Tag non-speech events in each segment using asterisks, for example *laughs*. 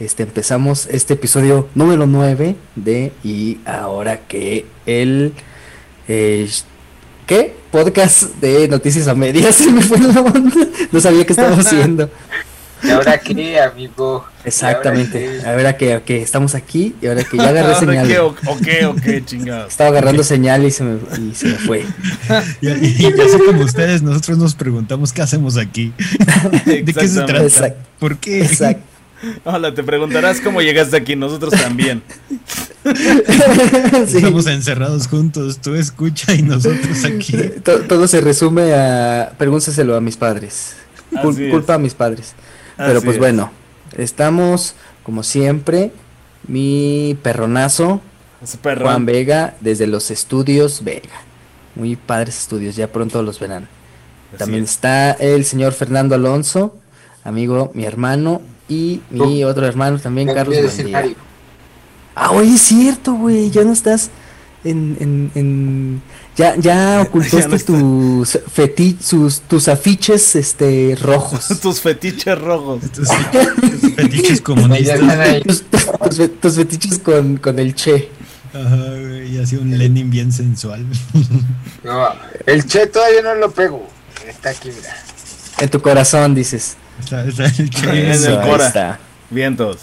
Este, empezamos este episodio número 9 de Y ahora que el... Eh, ¿Qué? Podcast de Noticias a Medias. *laughs* Se me fue la onda. No sabía qué estaba haciendo. ¿Y ahora qué, amigo? Exactamente. Ahora que, que estamos aquí y ahora que ya *laughs* agarré señal. ¿Qué, o, o qué, o qué, chingados? *laughs* Estaba agarrando señal y se me, y se me fue. Y, y- y así como ustedes, nosotros nos preguntamos qué hacemos aquí. ¿De qué se trata? Exacto. ¿Por qué? Exacto. *laughs* Hola, te preguntarás cómo llegaste aquí. Nosotros también. *laughs* Sí. Estamos encerrados juntos, tú escucha y nosotros aquí. To- Todo se resume a pregúntaselo a mis padres. Cul- Así es. culpa a mis padres. Pero Así pues es. bueno, estamos como siempre. Mi perronazo, perro. Juan Vega, desde los estudios Vega. Muy padres estudios, ya pronto los verán. Así También es. está el señor Fernando Alonso, amigo, mi hermano, y mi otro hermano también, Carlos Buendía. Ah, oye, es cierto, güey, ya no estás en... en, en- Ya, ya *laughs* ocultaste no tus, feti sus, tus afiches este, rojos. *laughs* Tus fetiches rojos. Estos fetiches *laughs* comunistas. tus, tus fe- tus fetiches con, con el Che. Ajá, güey, y así un Lenin bien sensual. No, el Che todavía no lo pego. Está aquí, mira. En tu corazón, dices. Está, está el che. En el Cora. está. Vientos.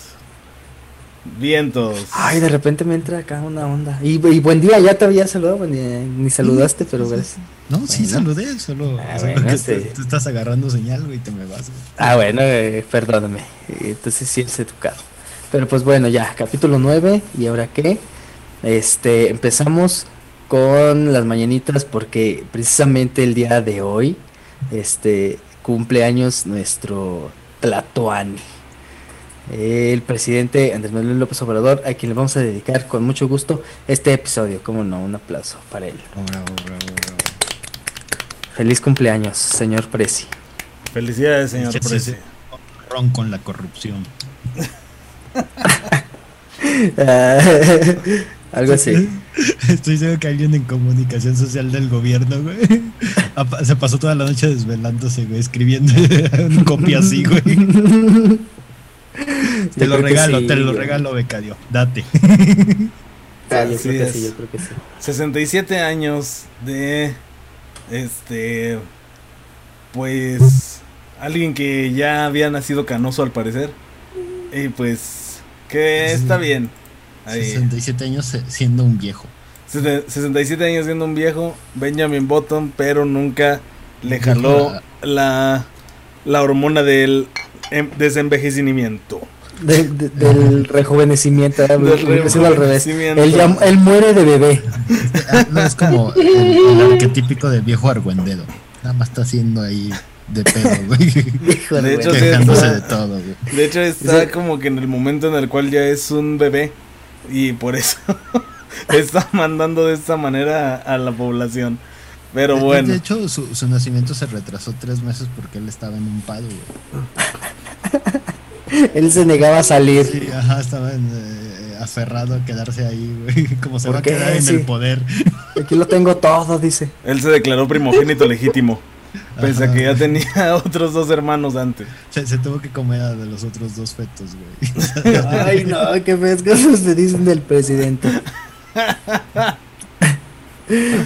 Vientos. Ay, de repente me entra acá una onda. Y, y buen día, ya te había saludado, día, ni saludaste, pero gracias. No, sí, saludé, solo, Ah, solo bueno, que este- tú estás agarrando señal, güey, y te me vas. güey. Ah, bueno, eh, perdóname. Entonces sí es educado. Pero pues bueno, ya, capítulo 9. ¿Y ahora qué? Este, empezamos con las mañanitas porque precisamente el día de hoy, este, cumpleaños nuestro Tlatoani. El presidente Andrés Manuel López Obrador, a quien le vamos a dedicar con mucho gusto este episodio. Como no, un aplauso para él. Oh, bravo, bravo, bravo. Feliz cumpleaños, señor Presi. Felicidades, señor Sí, sí, Presi. sí. Ron con la corrupción. *laughs* *laughs* *laughs* Algo así. *laughs* Estoy seguro que alguien en comunicación social del gobierno, güey, *laughs* se pasó toda la noche desvelándose, güey, escribiendo *laughs* un copia así, güey. Te lo regalo, sí, te lo güey. regalo, becario. Date. Sí, yo creo que sí, yo creo que sí. 67 años de. Este. Pues. Alguien que ya había nacido canoso al parecer. Y pues. Que Sí. está bien. Ahí. 67 años se- siendo un viejo. Sesen- 67 años siendo un viejo. Benjamin Button, pero nunca le jaló la. La hormona del em- desenvejecimiento. De- de- del rejuvenecimiento, ¿eh? Del sido al revés. rejuvenecimiento. Él, ya- él muere de bebé. Ah, No, es como el, el arquetípico del viejo argüendero. Nada más está haciendo ahí de pedo, *laughs* güey. Hijo De hecho, sí, Quejándose está- de todo, güey. De hecho, está como que en el momento en el cual ya es un bebé. Y por eso *laughs* está mandando de esta manera a, a la población. Pero De- De bueno, hecho, su, su nacimiento se retrasó tres meses porque él estaba en un paro, güey. *laughs* Él se negaba a salir. Sí, ajá, estaba en, eh, aferrado a quedarse ahí, güey. *laughs* Como se ¿Por va a qué? quedar en Sí. el poder. Aquí lo tengo todo, dice. él se declaró primogénito legítimo. Pese a que ya tenía *laughs* otros dos hermanos antes. Se, se tuvo que comer a de los otros dos fetos, güey. *laughs* Ay, no, qué feas cosas se dicen del presidente. *laughs*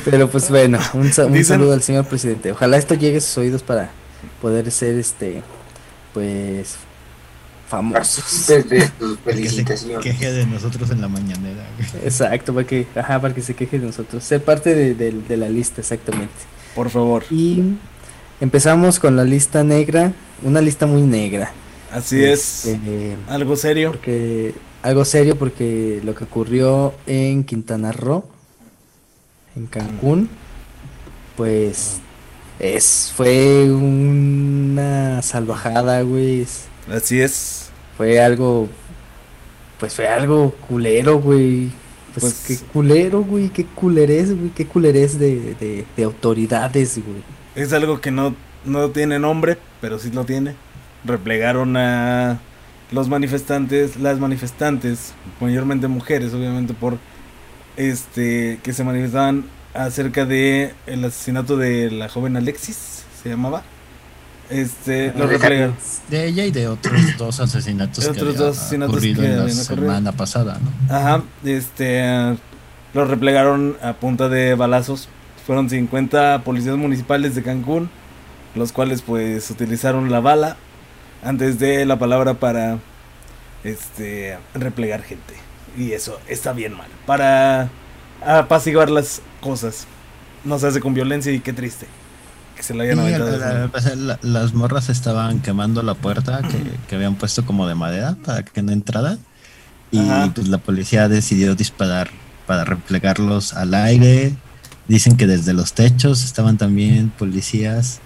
Pero pues bueno, un, sa- un Dicen- saludo al señor presidente. Ojalá esto llegue a sus oídos para poder ser este, pues, famosos. Partícipes de tus Que se felicitaciones. queje de nosotros en la mañanera, güey. Exacto, para que, ajá, para que se queje de nosotros. Ser parte de, de- de la lista, exactamente. Por favor. Y empezamos con la lista negra, una lista muy negra. Así es. Este, Algo serio. porque algo serio porque lo que ocurrió en Quintana Roo, en Cancún, pues es fue una salvajada, güey. es- Así es. Fue algo pues fue algo culero, güey. Pues, Pues- qué culero, güey, qué culerés, güey, qué culerés de, de, de autoridades, güey. Es algo que no, no tiene nombre, pero sí lo tiene. Replegaron a los manifestantes, las manifestantes, mayormente mujeres, obviamente por este que se manifestaban acerca de el asesinato de la joven Alexis, se llamaba. Este, lo replegaron. De ella y de otros *clears throat* dos asesinatos De que otros dos asesinatos ocurrido que en la ocurrido. semana pasada, ¿no? Ajá, este, lo replegaron a punta de balazos. Fueron 50 policías municipales de Cancún, los cuales pues utilizaron la bala antes de la palabra para este replegar gente. Y eso está bien mal. Para apaciguar las cosas. No se hace con violencia y qué triste. Que se la hayan Sí, la- la- las morras estaban quemando la puerta que, que habían puesto como de madera para que no entrara. Y Ajá. pues la policía decidió disparar para replegarlos al aire. Dicen que desde los techos estaban también policías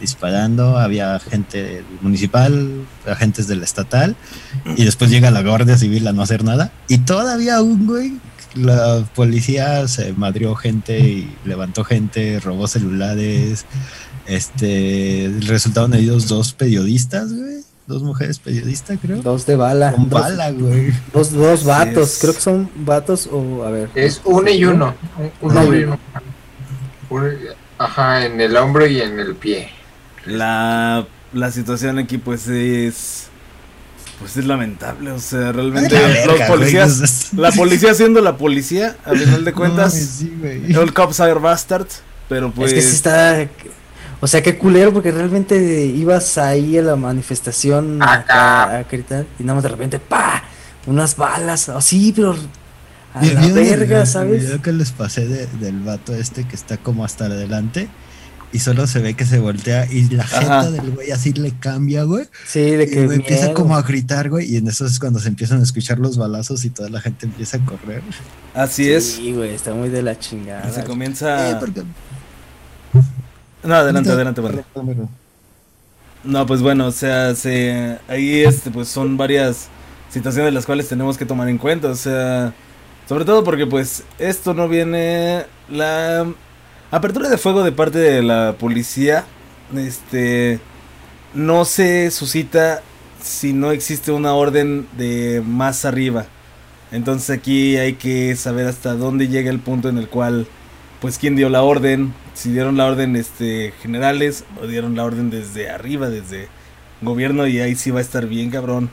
disparando. Había gente municipal, agentes del estatal. Y después llega la Guardia Civil a no hacer nada. Y todavía un güey, la policía se madrió gente y levantó gente, robó celulares. Este, resultaron heridos dos periodistas, güey. Dos mujeres periodistas, creo. Dos de bala. Con dos, bala, güey. Dos, dos vatos. es. Creo que son vatos o. A ver. Es uno y uno. un- Uno y uno. Ajá, en el hombro y en el pie. La, la situación aquí pues es pues es lamentable, o sea, realmente la verga, los policías pues, la *laughs* policía siendo la policía, a final de no cuentas, sí, güey. all cops are bastards, pero pues Es que sí está. O sea, qué culero, porque realmente ibas ahí a la manifestación Acá. acá a gritar y nada más de repente, ¡pa! Unas balas. Así, pero. A ¿Vieron la el- verga, el ¿sabes? video que les pasé de- del vato este que está como hasta adelante y solo se ve que se voltea y la Ajá. jeta del güey así le cambia, güey. Sí, de Y que. güey empieza como a gritar, güey, y en eso es cuando se empiezan a escuchar los balazos y toda la gente empieza a correr. así es, Sí, güey, está muy de la chingada. se Eh, comienza porque- No, adelante, adelante, vale. No, pues bueno, o sea, se, ahí este, pues son varias situaciones las cuales tenemos que tomar en cuenta, o sea, sobre todo porque pues esto no viene la apertura de fuego de parte de la policía, este, no se suscita si no existe una orden de más arriba. Entonces aquí hay que saber hasta dónde llega el punto en el cual, pues, quién dio la orden, si dieron la orden este generales o dieron la orden desde arriba, desde gobierno y ahí sí va a estar bien cabrón.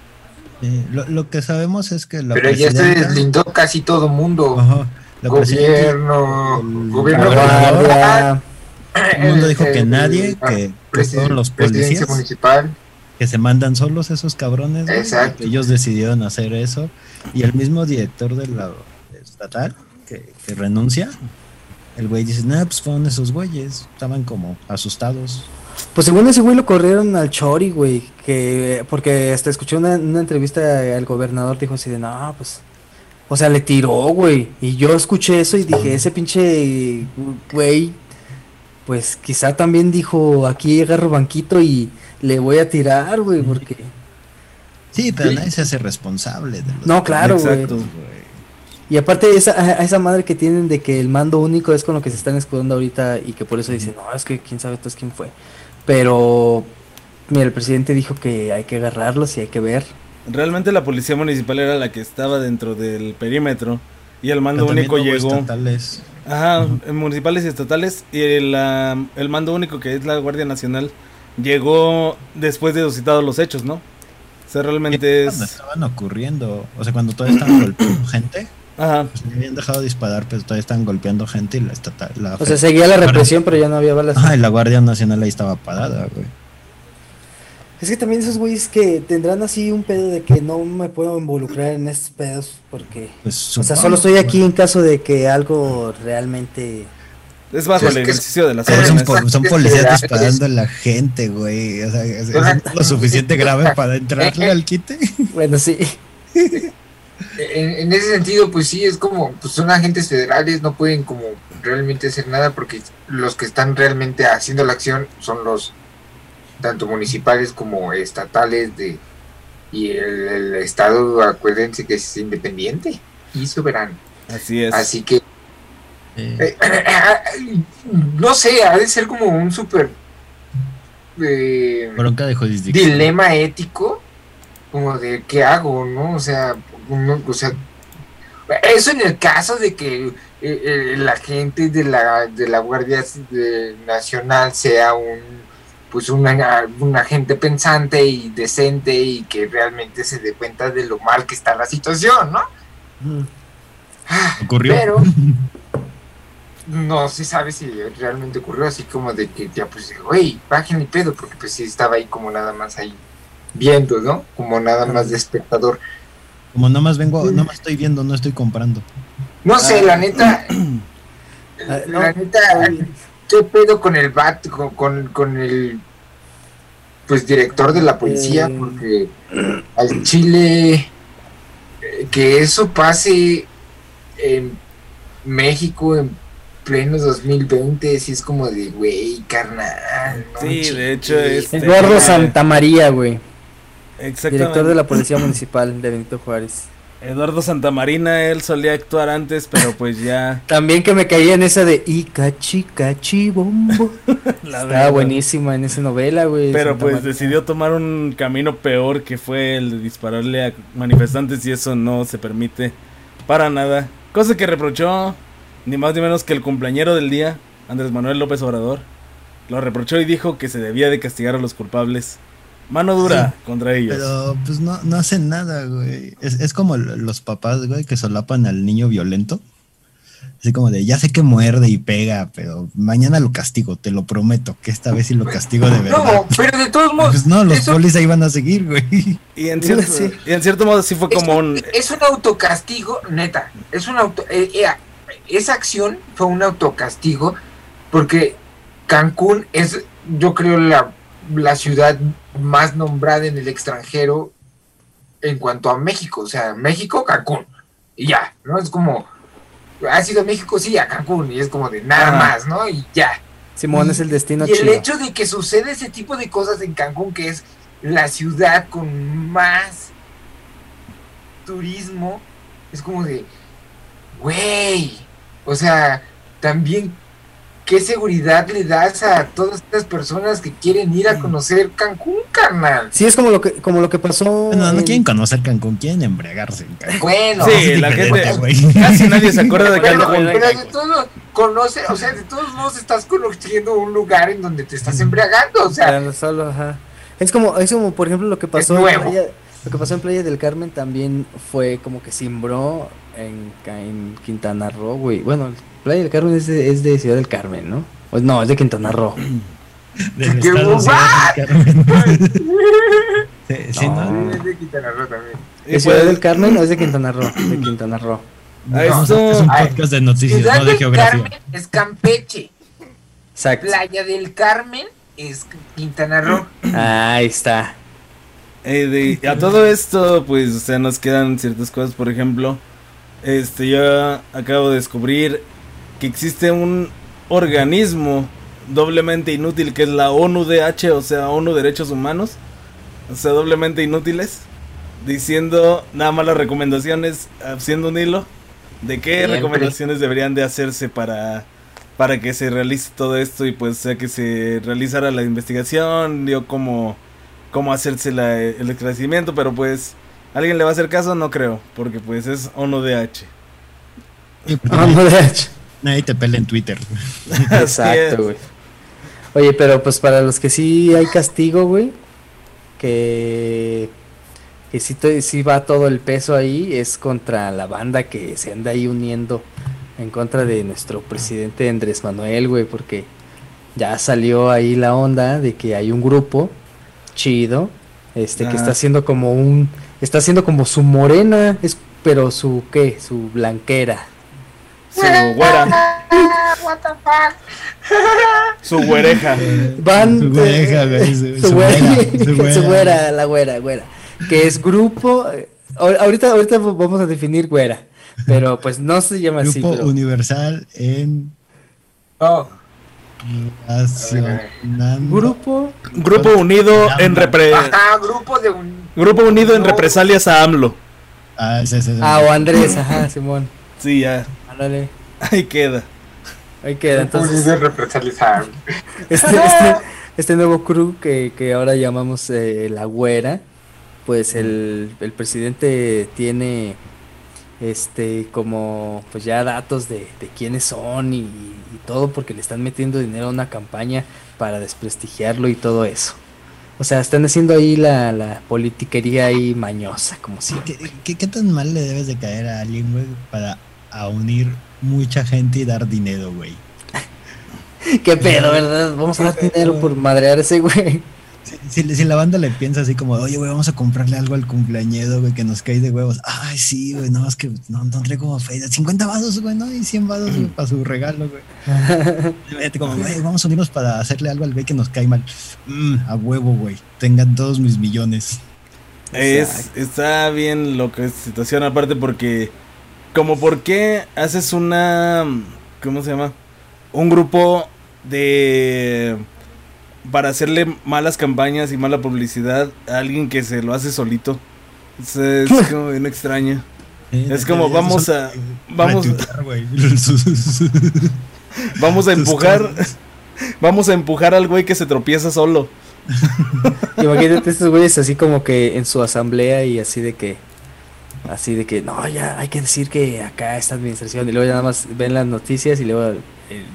Lo, lo que sabemos es que la Pero ya se deslindó casi todo mundo. Ajá, la Gobierno, el- gobierno guardia. el mundo dijo que nadie, ah, que, que presi- todos los policías municipal. que se mandan solos esos cabrones. Exacto. ellos decidieron hacer eso. Y el mismo director de la estatal que, que renuncia, el güey dice, nah, pues fueron esos güeyes. Estaban como asustados. Pues según ese güey lo corrieron al Chori, güey, que porque hasta escuché una, una entrevista al gobernador dijo así de, "No, pues o sea, le tiró, güey." Y yo escuché eso y dije, "Ese pinche güey pues quizá también dijo, "Aquí agarro banquito y le voy a tirar, güey, porque Sí, pero nadie se hace responsable de los No, claro, güey. Exacto. Y aparte esa, a- a esa madre que tienen de que el mando único es con lo que se están escudando ahorita y que por eso dicen, no, es que quién sabe entonces quién fue. Pero, mira, el presidente dijo que hay que agarrarlos y hay que ver. Realmente la policía municipal era la que estaba dentro del perímetro y el mando único llegó. estatales. Ajá, en municipales y estatales. Y el, ah, el mando único, que es la Guardia Nacional, llegó después de citados los hechos, ¿no? O sea, realmente Cuando es. estaban ocurriendo, o sea, cuando todavía estaban *clears throat* golpeando gente, Ajá, pues habían dejado disparar, pero todavía estaban golpeando gente y la estatal. La O sea, seguía la represión, pero ya no había balas. Ajá, y la Guardia Nacional ahí estaba parada, güey. Es que también esos güeyes que tendrán así un pedo de que no me puedo involucrar en estos pedos porque... Pues, O sea, solo estoy aquí en caso de que algo realmente... es bajo Sí, es el que- ejercicio de las son, órdenes. po- son policías *laughs* disparando a la gente, güey. O sea, es, es lo suficiente grave para entrarle al quite. Bueno, sí. *laughs* En, en ese sentido, pues sí, es como, pues son agentes federales, no pueden como realmente hacer nada porque los que están realmente haciendo la acción son los tanto municipales como estatales de y el, el estado acuérdense que es independiente y soberano. Así es. Así que Eh, eh, *coughs* no sé, ha de ser como un súper eh, bronca de jurisdicción. dilema ético como de qué hago, ¿no? O sea, uno- o sea, eso en el caso de que eh, eh, la gente de la de la Guardia de- Nacional sea un pues una, una gente pensante y decente y que realmente se dé cuenta de lo mal que está la situación, ¿no? Mm. Ah, Ocurrió. Pero *laughs* no se sabe si realmente ocurrió así como de que ya pues, güey, bajen el pedo, porque pues sí estaba ahí como nada más ahí viendo, ¿no? Como nada más de espectador. Como nomás vengo, nomás estoy viendo, no estoy comprando. No sé, Ah. la neta, *clears throat* Ah, no, la neta, ¿qué pedo con el bat, con, con, con el pues director de la policía? Eh. Porque al Chile, eh, que eso pase en México en pleno 2020, sí es como de, güey, carnal. no Sí, de chingues". hecho, es- Eduardo Santamaría, güey. Director de la Policía Municipal de Benito Juárez. Eduardo Santamarina, él solía actuar antes, pero pues ya. *laughs* También que me caía en esa de Icachi Cachi Bombo. *laughs* La Estaba buenísima en esa novela, güey. Pero Santa pues María. decidió tomar un camino peor que fue el de dispararle a manifestantes y eso no se permite para nada. Cosa que reprochó ni más ni menos que el cumpleañero del día, Andrés Manuel López Obrador. Lo reprochó y dijo que se debía de castigar a los culpables. Mano dura contra ellos. Pero pues no, no hacen nada, güey. Es, es como los papás, güey, que solapan al niño violento. Así como de, ya sé que muerde y pega, pero mañana lo castigo, te lo prometo, que esta vez sí lo castigo de verdad. No, pero de todos modos, Pues no, los eso polis ahí van a seguir, güey. Y en cierto, Sí. y en cierto modo sí fue es, como un... es un autocastigo, neta. Es un auto. eh, eh, esa acción fue un autocastigo porque Cancún es, yo creo, la, la ciudad más nombrada en el extranjero en cuanto a México. O sea, México, Cancún. Y ya, ¿no? Es como. Ha sido México, sí, a Cancún. Y es como de nada más, ¿no? Y ya. Simón es el destino Y el hecho de que sucede ese tipo de cosas en Cancún, que es la ciudad con más turismo, es como de, güey, o sea, también, ¿qué seguridad le das a todas estas personas que quieren ir a conocer Cancún, carnal? Sí, es como lo que, como lo que pasó. No, no en- quieren conocer Cancún, quieren embriagarse en Cancún. Bueno, Sí, la gente- güey. *laughs* Casi nadie se acuerda de Bueno, Cancún. pero de todos conoce, o sea, de todos modos estás conociendo un lugar en donde te estás embriagando, o sea, Claro, solo, ajá. Es como, es como, por ejemplo, lo que pasó en nuevo. Playa, lo que pasó en Playa del Carmen también fue como que simbró en, en Quintana Roo, güey. Bueno, Playa del Carmen es de, es de Ciudad del Carmen, ¿no? Pues no, es de Quintana Roo. *clears throat* Del ¡Qué estado del Carmen. *laughs* Sí, sí, No. ¿no? es de Quintana Roo también. ¿Es Ciudad pues, del Carmen o es de *clears throat* Quintana Roo? De Quintana Roo. a No, esto- es un podcast de noticias, Ciudad no de del geografía. Carmen es Campeche. Exacto. Playa del Carmen es Quintana Roo. *clears throat* Ahí está. Eh, de- a todo esto, pues, o sea, nos quedan ciertas cosas. Por ejemplo, este, yo acabo de descubrir que existe un organismo doblemente inútil que es la ONU-DH, o sea, ONU Derechos Humanos, o sea, doblemente inútiles, diciendo nada más las recomendaciones, haciendo un hilo de qué Siempre. recomendaciones deberían de hacerse para para que se realice todo esto y pues sea que se realizara la investigación, dio como cómo hacerse la- el esclarecimiento, pero pues ¿alguien le va a hacer caso? No creo, porque pues es ONU-DH. Y, pues, Ah, de hecho. Nadie te pela en Twitter. *laughs* Exacto, güey. Oye, pero pues para los que sí hay castigo, güey, que, que sí, va todo el peso ahí, es contra la banda que se anda ahí uniendo en contra de nuestro presidente Andrés Manuel, güey, porque ya salió ahí la onda de que hay un grupo chido, este, que está haciendo como un, está haciendo como su morena, es, pero su, ¿qué? Su blanquera. Su güera, What the fuck? *laughs* su güereja. Van Su güereja, güey, su- su su güera, güera, *laughs* su güera. su güera, la güera, güera, que es grupo eh, ahor- ahorita ahorita vamos a definir güera, pero pues no se llama así, Grupo pero Universal en Oh. Grupo Grupo unido en repre- ajá, grupo de un. Grupo unido en represalias a AMLO. Ah, ese, ese, ese. ah o Andrés, ajá, Simón. Sí, ya. Ándale. Ahí queda. Ahí queda, Entonces de represaliar. este, este, este nuevo crew que, que ahora llamamos eh, la güera, pues el, el presidente tiene este, como pues ya datos de, de quiénes son y, y todo porque le están metiendo dinero a una campaña para desprestigiarlo y todo eso. O sea, están haciendo ahí la, la politiquería ahí mañosa, como siempre. ¿Qué, qué, qué tan mal le debes de caer a alguien, güey, para a unir mucha gente y dar dinero, güey? *laughs* ¿Qué pedo, verdad? Vamos a dar dinero por madrear ese güey. Si, si, si la banda le piensa así como, oye, güey, vamos a comprarle algo al cumpleañero, güey, que nos cae de huevos. Ay, sí, güey, no, es que no, no traigo fe. 50 vados, güey, ¿no? Y 100 vados güey, para su regalo, güey. *laughs* Como, güey, vamos a unirnos para hacerle algo al güey que nos cae mal. Mm, a huevo, güey. Tengan todos mis millones. Es, está bien lo que es situación aparte porque como por qué haces una ¿cómo se llama? Un grupo de para hacerle malas campañas y mala publicidad a alguien que se lo hace solito. Es, es *laughs* como bien extraño. Eh, Es como, *laughs* vamos a- vamos- Vamos a empujar *laughs* vamos a empujar al güey que se tropieza solo. Imagínate estos güeyes así como que en su asamblea y así de que, así de que, no, ya hay que decir que acá esta administración y luego ya nada más ven las noticias y luego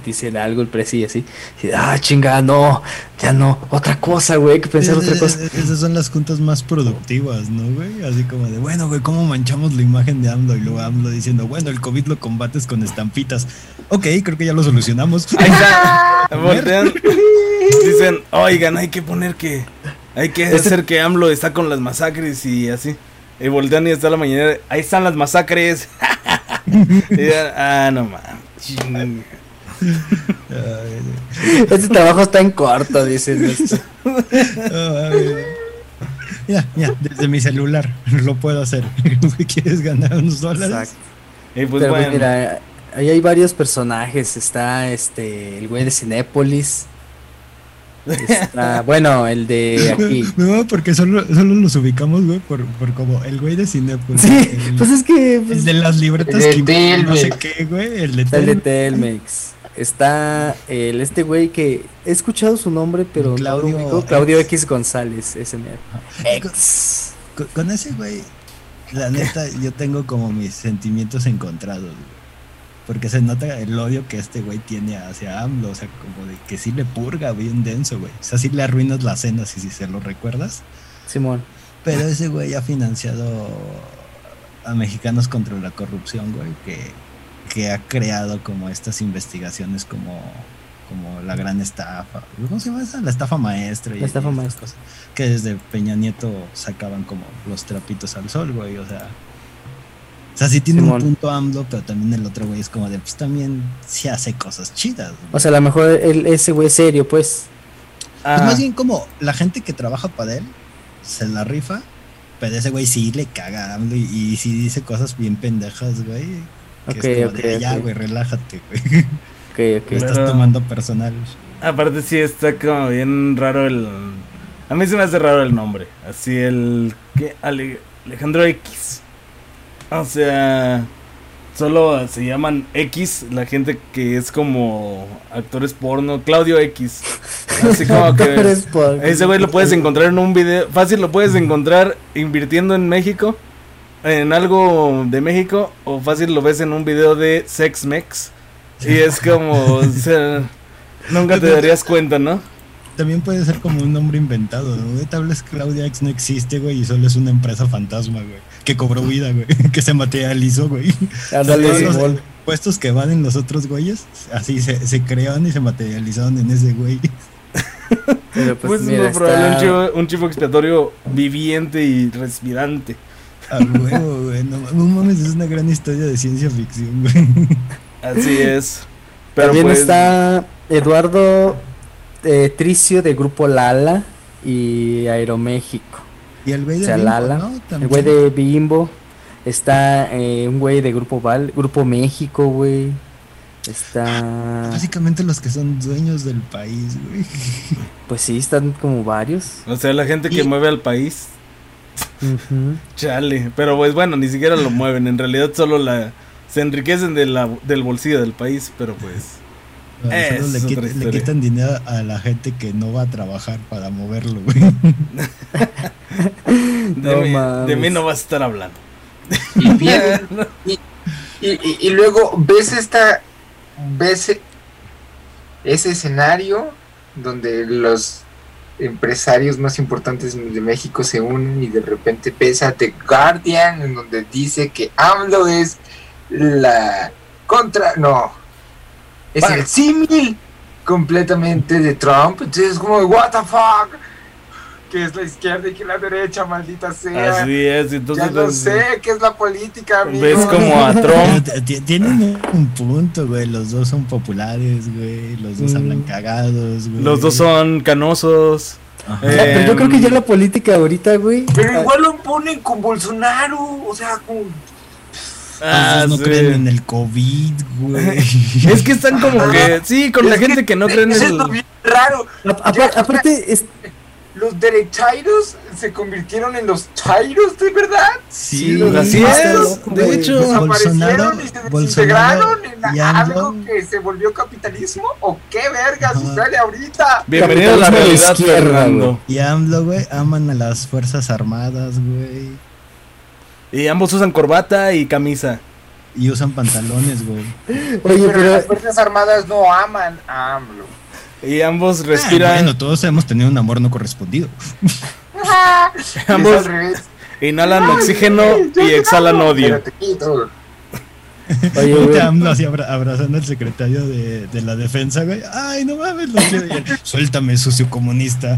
dicen algo el presi y así, y, ah, chinga, no, ya no, otra cosa, güey, hay que pensar otra cosa. Es- Esas son las juntas más productivas, ¿no, güey? Así como de, bueno, güey, ¿cómo manchamos la imagen de AMLO? Y luego AMLO diciendo, bueno, el COVID lo combates con estampitas. Ok, creo que ya lo solucionamos. Ahí está. *laughs* Voltean. Dicen, oigan, hay que poner que. Hay que Este- hacer que AMLO está con las masacres y así. Y voltean y está la mañana. Ahí están las masacres. *laughs* Y ah, no mames. *laughs* Este trabajo está en corto, dicen esto. *laughs* Ya, ya, desde mi celular lo puedo hacer. *laughs* ¿Quieres ganar unos dólares? Exacto. Y pues Pero bueno. mira, ahí hay varios personajes, está este, el güey de Cinépolis, está, bueno, el de aquí. No, porque solo, solo los ubicamos, güey, por, por como el güey de Cinepolis. Sí, el, pues es que... pues, el de las libretas El de que no sé Telmex. qué, güey. El de el de Telmex. Está el este güey que he escuchado su nombre, pero Claudio no. Claudio X. X González, ese mero. X. Con, con ese güey, la neta, yo tengo como mis sentimientos encontrados, güey. Porque se nota el odio que este güey tiene hacia AMLO, o sea, como de que sí le purga bien denso, güey. O sea, sí le arruinas la cena si, si se lo recuerdas. Simón. Pero ese güey ha financiado a mexicanos contra la corrupción, güey, que, que ha creado como estas investigaciones como, como la gran estafa. ¿Cómo se llama esa? La estafa maestra. y- La estafa y maestra. cosas. Que desde Peña Nieto sacaban como los trapitos al sol, güey, o sea. O sea, sí tiene Simón. un punto AMLO, pero también el otro güey es como de, pues también sí hace cosas chidas. güey. O sea, a lo mejor el, ese güey es serio, pues. Pues Ah, más bien como la gente que trabaja para él se la rifa, pero ese güey sí le caga a AMLO y, y sí dice cosas bien pendejas, güey. Que Ok, es como ok, ya, güey, relájate, güey. *laughs* *laughs* Ok, Lo ok. Pero- estás tomando personal. aparte sí está como bien raro el. A mí se me hace raro el nombre. Así el. ¿Qué? Ale- Alejandro X. O sea. Solo se llaman X la gente que es como actores porno. Claudio X. Así como *laughs* que. Ese güey lo puedes encontrar en un video. Fácil lo puedes encontrar invirtiendo en México. En algo de México. O fácil lo ves en un video de Sex Mex. Y es como. o sea, nunca te darías cuenta, ¿no? También puede ser como un nombre inventado, ¿no? Tal vez Claudia X no existe, güey, y solo es una empresa fantasma, güey. Que cobró vida, güey. *laughs* Que se materializó, güey. Ándale, Todos los puestos que van en los otros güeyes, así se, se crearon y se materializaron en ese güey. Pero pues, Pues, mira, es muy probable un está- chivo, un chivo expiatorio viviente y respirante. A huevo, güey. No, no mames, es una gran historia de ciencia ficción, güey. Así es. Pero También pues, está Eduardo eh, Tricio de Grupo Lala y Aeroméxico. Y el güey de O sea, Bimbo, Lala, ¿no? El güey de Bimbo. Está eh, un güey de Grupo Val, Grupo México, güey. Está. Básicamente los que son dueños del país, güey. Pues sí, están como varios. O sea, la gente que Y- mueve al país. Ujú. Chale. Pero pues bueno, ni siquiera lo mueven. En realidad solo la. Se enriquecen de la, del bolsillo del país, pero pues. Bueno, Es solo le, quitan dinero a la gente que no va a trabajar para moverlo, güey. *laughs* De, No mí, mames. de mí no vas a estar hablando. Y, vienen- *laughs* y, y- y luego ves esta, ves ese escenario donde los empresarios más importantes de México se unen y de repente ves a The Guardian en donde dice que AMLO es la contra, no, es Bueno. el símil completamente de Trump, entonces es como, what the fuck, que es la izquierda y que la derecha, maldita sea. Así es, entonces ya no pues, sé qué es la política, amigo. ves como a *laughs* Trump. Tienen un- un punto, güey. Los dos son populares, güey. Los dos Mm. hablan cagados, güey. Los dos son canosos. Ajá. Eh, pero yo creo que ya la política ahorita, güey. Pero igual lo ponen con Bolsonaro, o sea. Los Ah, dos no sí. creen en el COVID, güey. *laughs* Es que están como que, sí, con la Es gente que no cree en es el... lo bien raro. A- aparte, es, Los derechairos se convirtieron en los chairos, ¿de verdad? Sí, los así más es, loco, de hecho. Desaparecieron y se desintegraron en algo AMLO, que se volvió capitalismo. ¿O qué verga Ajá. sucede ahorita? Bienvenido a la realidad, izquierda, Fernando. y AMLO, güey, aman a las Fuerzas Armadas, güey. Y ambos usan corbata y camisa. Y usan pantalones, güey. oye, Pero, pero las Fuerzas Armadas no aman a AMLO. Y ambos Ah, respiran, bueno, todos hemos tenido un amor no correspondido. Es ambos inhalan oxígeno y exhalan odio. Oye, güey. AMLO así abra- abrazando al secretario de, de la defensa, güey. Ay, no mames, lo quiero. Suéltame, sucio comunista.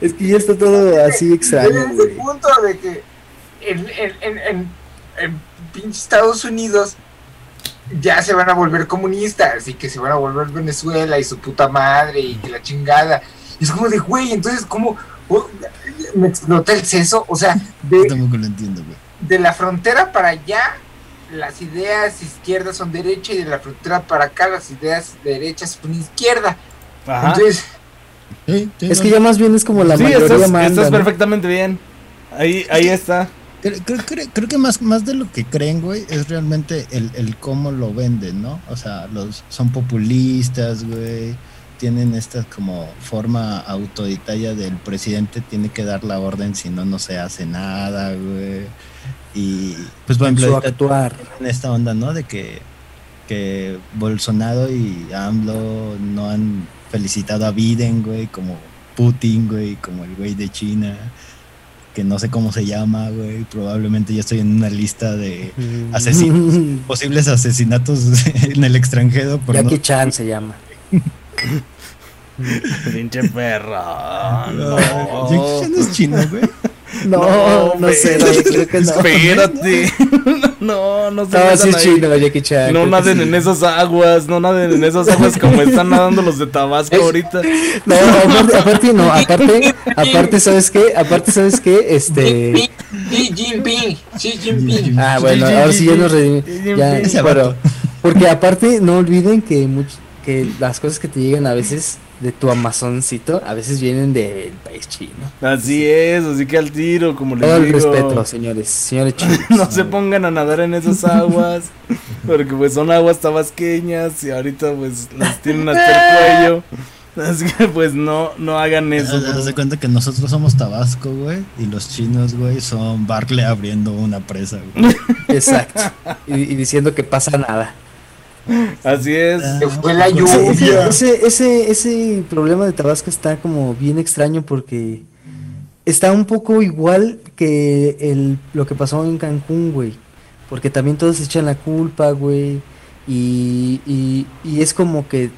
Es que ya está todo así extraño, Desde ese güey. punto de que en, en, en, en, en pinche Estados Unidos ya se van a volver comunistas y que se van a volver Venezuela y su puta madre y que la chingada. Y es como de, güey, entonces, ¿cómo? Oh, me explota el seso. O sea, Yo de, tampoco lo entiendo, güey. de la frontera para allá, las ideas izquierdas son derecha y de la frontera para acá, las ideas derechas son izquierda. Ajá. Entonces, Sí, sí, Es no, que ya más bien es como la Sí, mayoría estás, manda. estás ¿no? perfectamente bien. Ahí, ahí está. Creo, creo- creo- que más, más de lo que creen, güey, es realmente el, el cómo lo venden, ¿no? O sea, los son populistas, güey. Tienen esta como forma autoritaria del presidente tiene que dar la orden, si no, no se hace nada, güey. Y pues, por En ejemplo, actuar. en esta onda, ¿no? De que, que Bolsonaro y AMLO no han felicitado a Biden, güey, como Putin, güey, como el güey de China, que no sé cómo se llama, güey, probablemente ya estoy en una lista de Asesinos. *laughs* posibles asesinatos *laughs* en el extranjero por no... Jackie Chan se llama. *laughs* Pinche perro. No, Jackie Chan es chino, güey. *laughs* No, no, sé, güey. güey, creo que no. Espérate. *laughs* No, no se No, metan sí es chino, Jackie Chan. No naden sí. en esas aguas, no naden en esas aguas como están nadando los de Tabasco *laughs* ahorita. No, aparte, aparte no, aparte, aparte, ¿sabes qué? Aparte, ¿sabes qué? Este... Xi Jinping, Xi Jinping. Ah, bueno, ahora sí ya nos redimimos. Ya, vato. porque aparte, no olviden que, much- que las cosas que te llegan a veces de tu Amazoncito, a veces vienen del país chino. Así es, así que al tiro, como les Todo el digo. respeto, señores, señores *laughs* chinos. No se pongan a nadar en esas aguas, *laughs* porque pues son aguas tabasqueñas y ahorita pues las tienen hasta el cuello. Así que pues no, no hagan eso. Haz de cuenta que nosotros somos Tabasco, güey, y los chinos, güey, son Barclay abriendo una presa, güey. *laughs* Exacto. Y, y diciendo que pasa nada. Así es. Se fue la Ese, lluvia. ese, ese, ese problema de Tabasco está como bien extraño porque está un poco igual que el, lo que pasó en Cancún, güey. Porque también todos echan la culpa, güey. Y, y, y es como que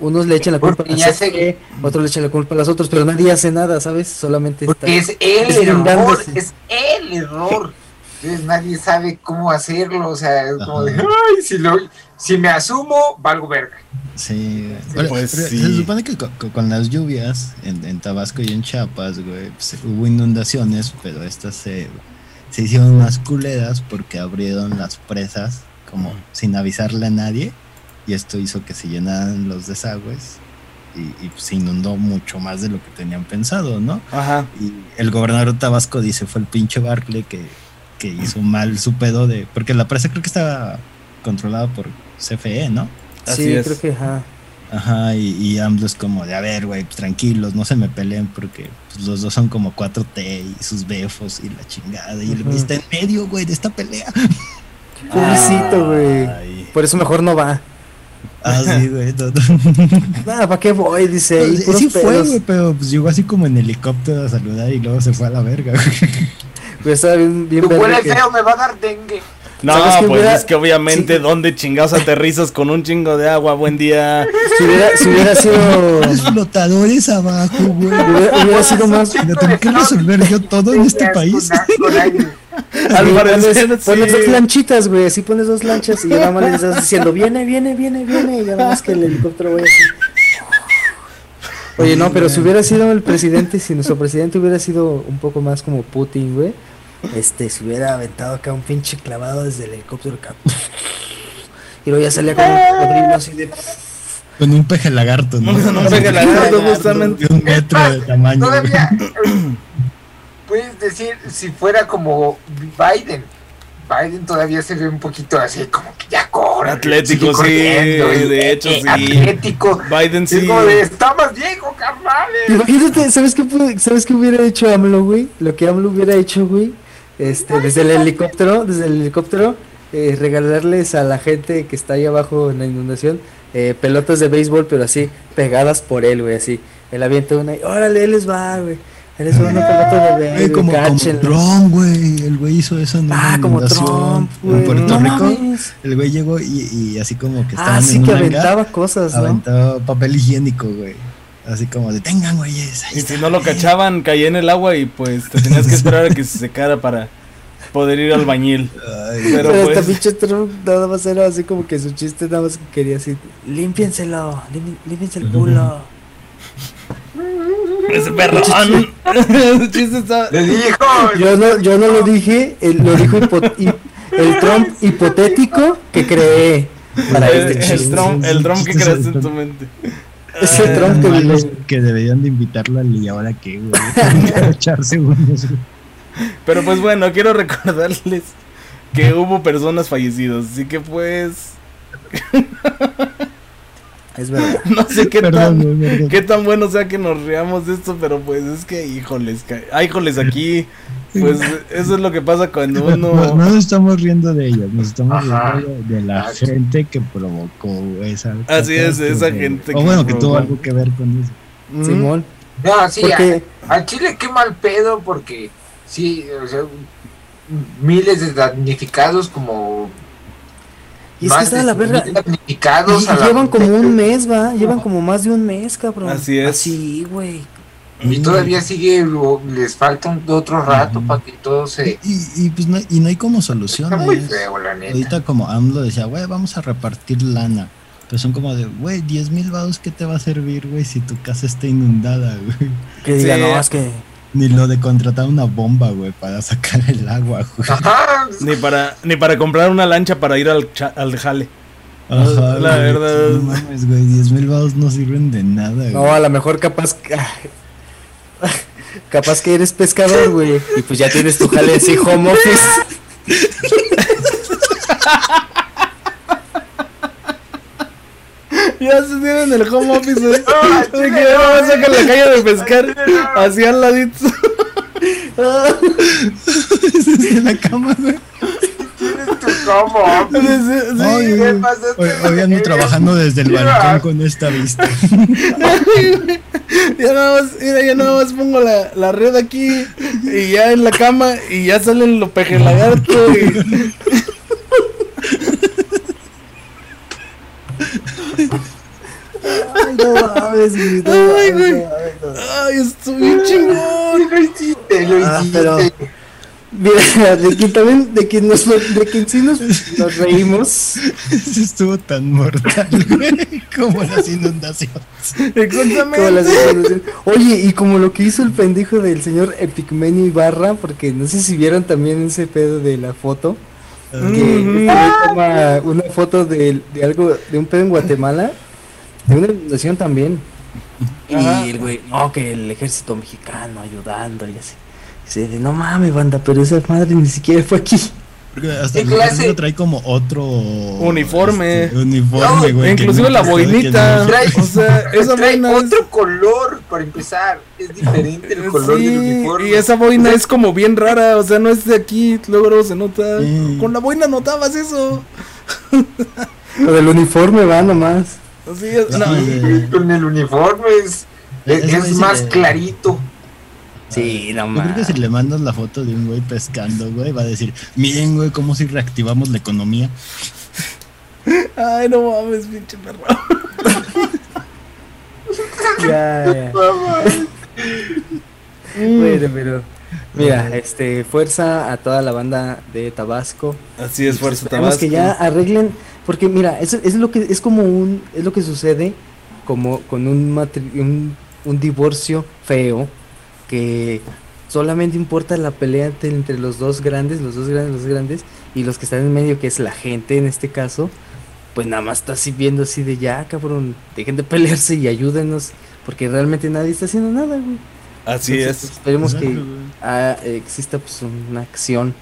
unos le echan la culpa Porque a ya la sé- CFE, otros le echan la culpa a los otros, pero nadie hace nada, ¿sabes? Solamente está... Es el error, es el error. Entonces nadie sabe cómo hacerlo, o sea, es como de, ay, si, lo, si me asumo, valgo verga. Sí, güey. Sí, Pero- pues pero sí. Se supone que co- co- con, las lluvias en, en Tabasco y en Chiapas, güey, pues, hubo inundaciones, pero estas se, se hicieron más culeras porque abrieron las presas como sin avisarle a nadie y esto hizo que se llenaran los desagües y, y, pues, se inundó mucho más de lo que tenían pensado, ¿no? Ajá. Y el gobernador de Tabasco dice fue el pinche Barclay que, que hizo mal su pedo de... Porque la presa creo que estaba controlada por CFE, ¿no? Así sí, es. creo que ajá. Ajá, y, y AMLO es como de, a ver, güey, pues, tranquilos, no se me peleen porque pues, los dos son como 4T y sus befos y la chingada. Y el está en medio, güey, de esta pelea. *laughs* Pobrecito, güey. Por eso mejor no va. Ah, sí, *laughs* güey. no, no. Nada, ¿para qué voy? Dice ahí. Sí, fue, güey, pero pues llegó así como en helicóptero a saludar y luego se fue a la verga, güey. Estaba bien, bien Tu que- feo, me va a dar dengue. No, ¿Sabes qué pues hubiera- es que obviamente, Sí. ¿dónde chingados aterrizas con un chingo de agua? Buen día. Si hubiera, si hubiera sido. Los flotadores abajo, güey. Hubiera, hubiera sido más. Lo tengo que resolver yo todo en este país. *laughs* Al parecer, pones, sí. pones dos lanchitas, güey. Así pones dos lanchas y ya nada más le estás diciendo, viene, viene, viene, viene. Y ya nada más que el helicóptero vaya así. Oye, no, pero si hubiera sido el presidente, si nuestro presidente hubiera sido un poco más como Putin, güey. Este, se hubiera aventado acá un pinche clavado desde el helicóptero acá. *laughs* Y luego ya salía con un cocodrilo así de. Con un peje lagarto, ¿no? *laughs* Un peje lagarto, *laughs* justamente. De un metro de tamaño. Todavía eh, puedes decir si fuera como Biden. Biden todavía se ve un poquito así como que ya corre. Atlético, sí, de hecho, eh, sí. Atlético. Biden Es sí. como de, está más viejo, carnales. Imagínate, ¿sabes qué, ¿sabes qué hubiera hecho AMLO, güey? Lo que AMLO hubiera hecho, güey. Este, desde el helicóptero, desde el helicóptero, eh, regalarles a la gente que está ahí abajo en la inundación eh, pelotas de béisbol, pero así, pegadas por él, güey, así. Él avienta una y, órale, él les va, güey. Él va una pelota de béisbol, como, como. Trump, güey. El güey hizo eso en Ah, como Trump, en güey. Puerto No Rico. mames. El güey llegó y, y así como que estaban Ah, sí en que hangar, aventaba cosas, ¿no? aventó papel higiénico, güey. Así como de, tengan, güeyes. Y está, si no lo güey". *laughs* cachaban, caía en el agua y pues te tenías que esperar a que se secara para poder ir al bañil. Ay, Pero Pero pues- esta pinche Trump nada más era así como que su chiste nada más que quería así, límpienselo, límpiense el culo. Ese perrón. Ese *laughs* chiste está. Le dijo. Yo no, yo no lo dije, él lo dijo el Trump hipotético que creé para El, este el. Trump, el Trump que creaste en tu mente. Es el Ah, Trump que malos vive. que deberían de invitarlo al y ahora qué, *laughs* güey. Pero pues bueno, quiero recordarles que hubo personas fallecidas. Así que pues. *laughs* Es verdad. *laughs* No sé qué Perdón, tan. Qué tan bueno sea que nos riamos de esto, pero pues es que, híjoles, ah, híjoles, aquí, pues eso es lo que pasa cuando No, no uno... nos estamos riendo de ellos, nos estamos Ajá. riendo de, de la Ah, gente que provocó esa. Así es, de esa catástrofe. gente O que bueno, que tuvo provocó. algo que ver con eso. Mm, Simón. No, sí, Porque a, a Chile qué mal pedo porque sí, o sea, miles de damnificados como y es que está la verga. Y, y a la- llevan como un mes, va, llevan como más de un mes, cabrón. Así es. Así, güey. y todavía sigue les falta otro rato para que todo se Y, y, pues no, y no hay como está soluciones. muy feo la neta. Ahorita como AMLO decía, güey, vamos a repartir lana. Pero son como de, güey, 10 mil vados, ¿qué te va a servir, güey, si tu casa está inundada, güey? Que diga, Sí. no, es que. Ni lo de contratar una bomba, güey, para sacar el agua, güey. Ajá, Ni para, ni para comprar una lancha para ir al, cha- al jale. Ajá, La güey, verdad. No mames, güey, 10 mil vados no sirven de nada, güey. No, a lo mejor capaz. que- Capaz que eres pescador, güey. Y pues ya tienes tu jale así home office. *laughs* Ya se tienen el home office, *laughs* De chile, que ya no, nomás sacan la eh, calle de pescar no. así al ladito. *laughs* Desde la cama, güey. tienes tu como. Sí, sí, Ay, ¿qué pasa? Hoy, hoy ando trabajando desde el balcón con esta vista. *laughs* Ya nada más, mira, ya nada más pongo la, la red aquí y ya en la cama y ya salen los peje lagarto y no mames, güey. no Ay, güey. no mames, no. ay, estoy bien chingón. Lo hiciste, lo Ah, hiciste. pero- Mira, de quien también, de quien nos, de quien sí nos, nos reímos. Eso estuvo tan mortal, güey, como las inundaciones. como las Exactamente. inundaciones. Oye, y como lo que hizo el pendejo del señor Epigmenio Ibarra, porque no sé si vieron también ese pedo de la foto, que toma una foto de, de algo, de un pedo en Guatemala, de una inundación también. Ajá. Y el güey, no, que el ejército mexicano ayudando y así. Dice, de, no mames, banda, pero esa madre ni siquiera fue aquí. Porque hasta ¿Qué el clase? ejército trae como otro Uniforme. este, uniforme, No, güey. inclusive no- la boinita. no- Trae, O sea, esa trae boina es- otro color para empezar. Es diferente el *laughs* color Sí, del uniforme. y esa boina es como bien rara, o sea, no es de aquí, luego, luego se nota. Sí. Con la boina notabas eso. Lo del uniforme va nomás. Así es, no. Sí. Con el uniforme es, es, más le- clarito. Sí, no Yo creo que si le mandas la foto de un güey pescando, güey, va a decir, miren, güey, cómo si reactivamos la economía. Ay, no mames, pinche perro. *laughs* Ya, ya. Bueno, pero. Mira, este, fuerza a toda la banda de Tabasco. Así es, Fuerza Esperemos Tabasco. que ya arreglen, porque mira, es, es lo que es como un es lo que sucede como con un matri- un, un divorcio feo que solamente importa la pelea entre, entre los dos grandes, los dos grandes, los dos grandes y los que están en medio que es la gente en este caso, pues nada más está así viendo así de ya, cabrón, dejen de pelearse y ayúdenos porque realmente nadie está haciendo nada, güey. Así Entonces, es. pues, esperemos que ah, exista pues una acción.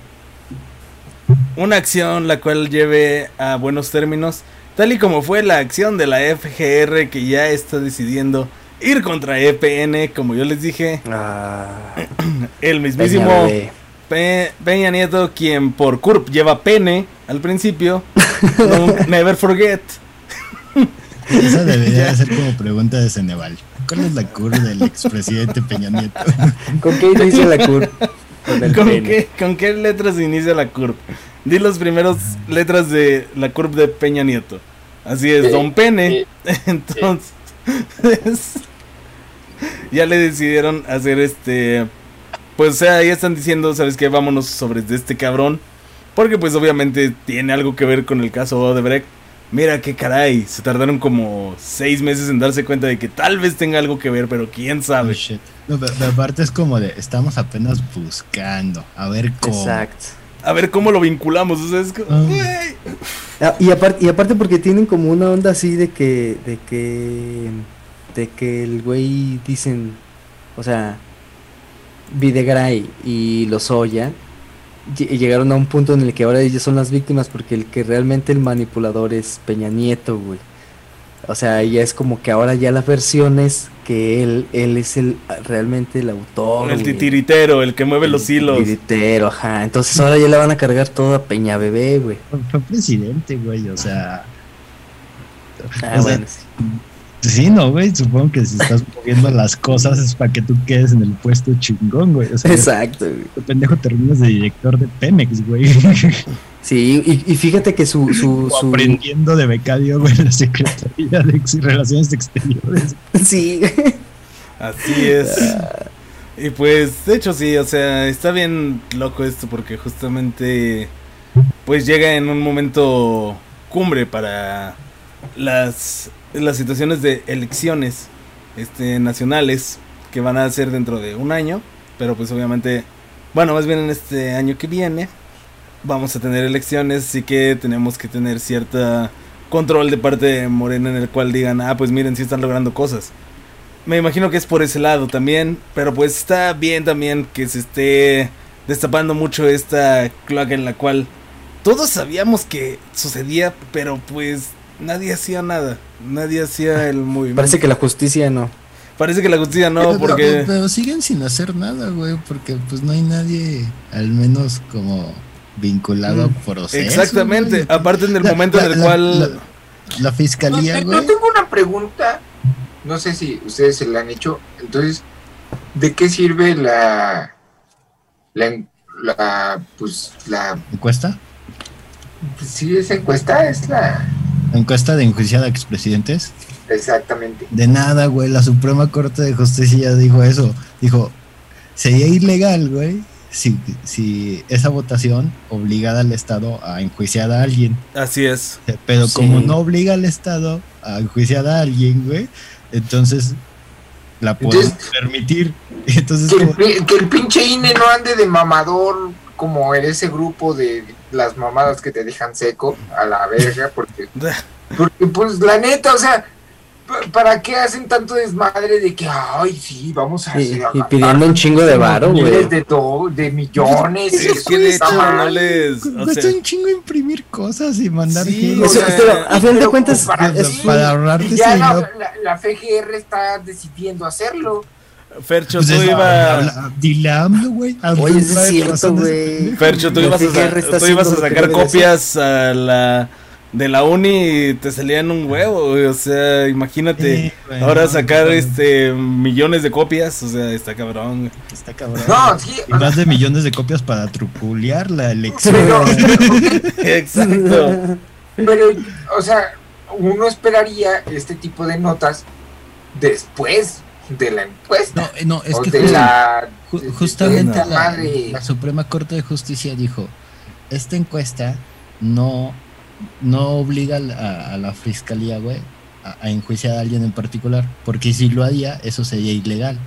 Una acción la cual lleve a buenos términos, tal y como fue la acción de la FGR que ya está decidiendo ir contra EPN, como yo les dije, Ah, *clears throat* el mismísimo. Pe- Peña Nieto, quien por CURP lleva pene al principio, *laughs* no- never forget. *laughs* Esa debería *laughs* ser como pregunta de Ceneval. ¿Cuál es la curva del expresidente Peña Nieto? ¿Con qué inicia la CUR? Con el ¿Con pene. qué, ¿Con qué letras inicia la CURP? Di las primeras letras de la CURP de Peña Nieto. Así es, Don Pene. *laughs* Entonces, ya le decidieron hacer este. Pues, o sea, ya están diciendo, ¿sabes qué? Vámonos sobre de este cabrón. Porque, pues, obviamente tiene algo que ver con el caso Odebrecht. Mira qué caray, se tardaron como seis meses en darse cuenta de que tal vez tenga algo que ver, pero quién Oh, sabe. shit. No, pero, pero aparte es como de, estamos apenas buscando, a ver cómo. Exacto. A ver cómo lo vinculamos. O sea, es como, güey. Ah, y aparte y aparte porque tienen como una onda así de que de que de que el güey dicen, o sea, Videgaray y Lozoya llegaron a un punto en el que ahora ellos son las víctimas porque el que realmente el manipulador es Peña Nieto, güey. O sea, ya es como que ahora ya la versión es que él él es el realmente el autor. el titiritero, el que mueve los hilos. Tiritero, ajá. Entonces ahora ya le van a cargar todo a Peña Bebé, güey. Fue, fue presidente, güey, o sea. Ah, o sea, bueno, sí. Sí, no, güey, supongo que si estás moviendo las cosas es para que tú quedes en el puesto chingón, güey. O sea, Exacto, güey. tu pendejo terminas de director de Pemex, güey. *laughs* Sí, y, y fíjate que su, su, O su aprendiendo de becario, güey, en la Secretaría de Ex- Relaciones Exteriores. sí, Así es. Y pues, de hecho sí, o sea, está bien loco esto porque justamente pues llega en un momento cumbre para las, las situaciones de elecciones este, nacionales que van a ser dentro de un año, pero pues obviamente, bueno, más bien en este año que viene vamos a tener elecciones, así que tenemos que tener cierta control de parte de Morena en el cual digan, ah, pues miren, sí están logrando cosas. Me imagino que es por ese lado también, pero pues está bien también que se esté destapando mucho esta cloaca en la cual todos sabíamos que sucedía, pero pues nadie hacía nada, nadie hacía el movimiento. parece que la justicia no. Parece que la justicia no, Pero- porque pero, pero siguen sin hacer nada, güey, porque pues no hay nadie, al menos como vinculado a Mm, proceso. exactamente, güey. aparte en el La- momento en el la- cual La, No, fiscalía, güey. no, tengo una pregunta. No sé si ustedes se la han hecho. Entonces, ¿de qué sirve la. La. la pues la. ¿Encuesta? Pues, sí, esa encuesta es la. ¿Encuesta de enjuiciada a expresidentes? Exactamente. De nada, güey. La Suprema Corte de Justicia ya dijo eso. Dijo, sería ilegal, güey, si, si esa votación obligara al Estado a enjuiciar a alguien. así es. Pero Sí. como no obliga al Estado a enjuiciar a alguien, güey, entonces la podemos Entonces- permitir. *laughs* Entonces, Que el, que el pinche INE no ande de mamador como en ese grupo de las mamadas que te dejan seco a la verga, porque, *laughs* porque pues la neta, o sea, pa- ¿para qué hacen tanto desmadre de que, ay, sí, vamos a Y- hacer... y pidiendo un chingo de varo, güey. De, todo, de millones. Es que de está hecho mal. no les. O sea, un chingo imprimir cosas y mandar Sí, o sea, pero a fin de cuentas, para, es- sí, para ahorrarte y ya la, la- la FGR está decidiendo hacerlo. Fercho, Pues tú ibas. habla- Dile a AMLO, güey. Oye, es cierto, güey. Fercho, tú ibas a, tú ibas sacar copias a la de la uni y te salían un huevo, güey, o sea, imagínate. Ahora sacar este millones de copias, o sea, está cabrón. güey. Está cabrón. No, sí. Y más de millones de copias para truculear la elección. Pero, *laughs* Exacto. pero, o sea, uno esperaría este tipo de notas después de la encuesta. No, eh, no, es que de la. ju- de- de justamente la, madre. la Suprema Corte de Justicia dijo, esta encuesta no, no obliga a la, a la fiscalía, güey, a, a enjuiciar a alguien en particular, porque si lo haría, eso sería ilegal.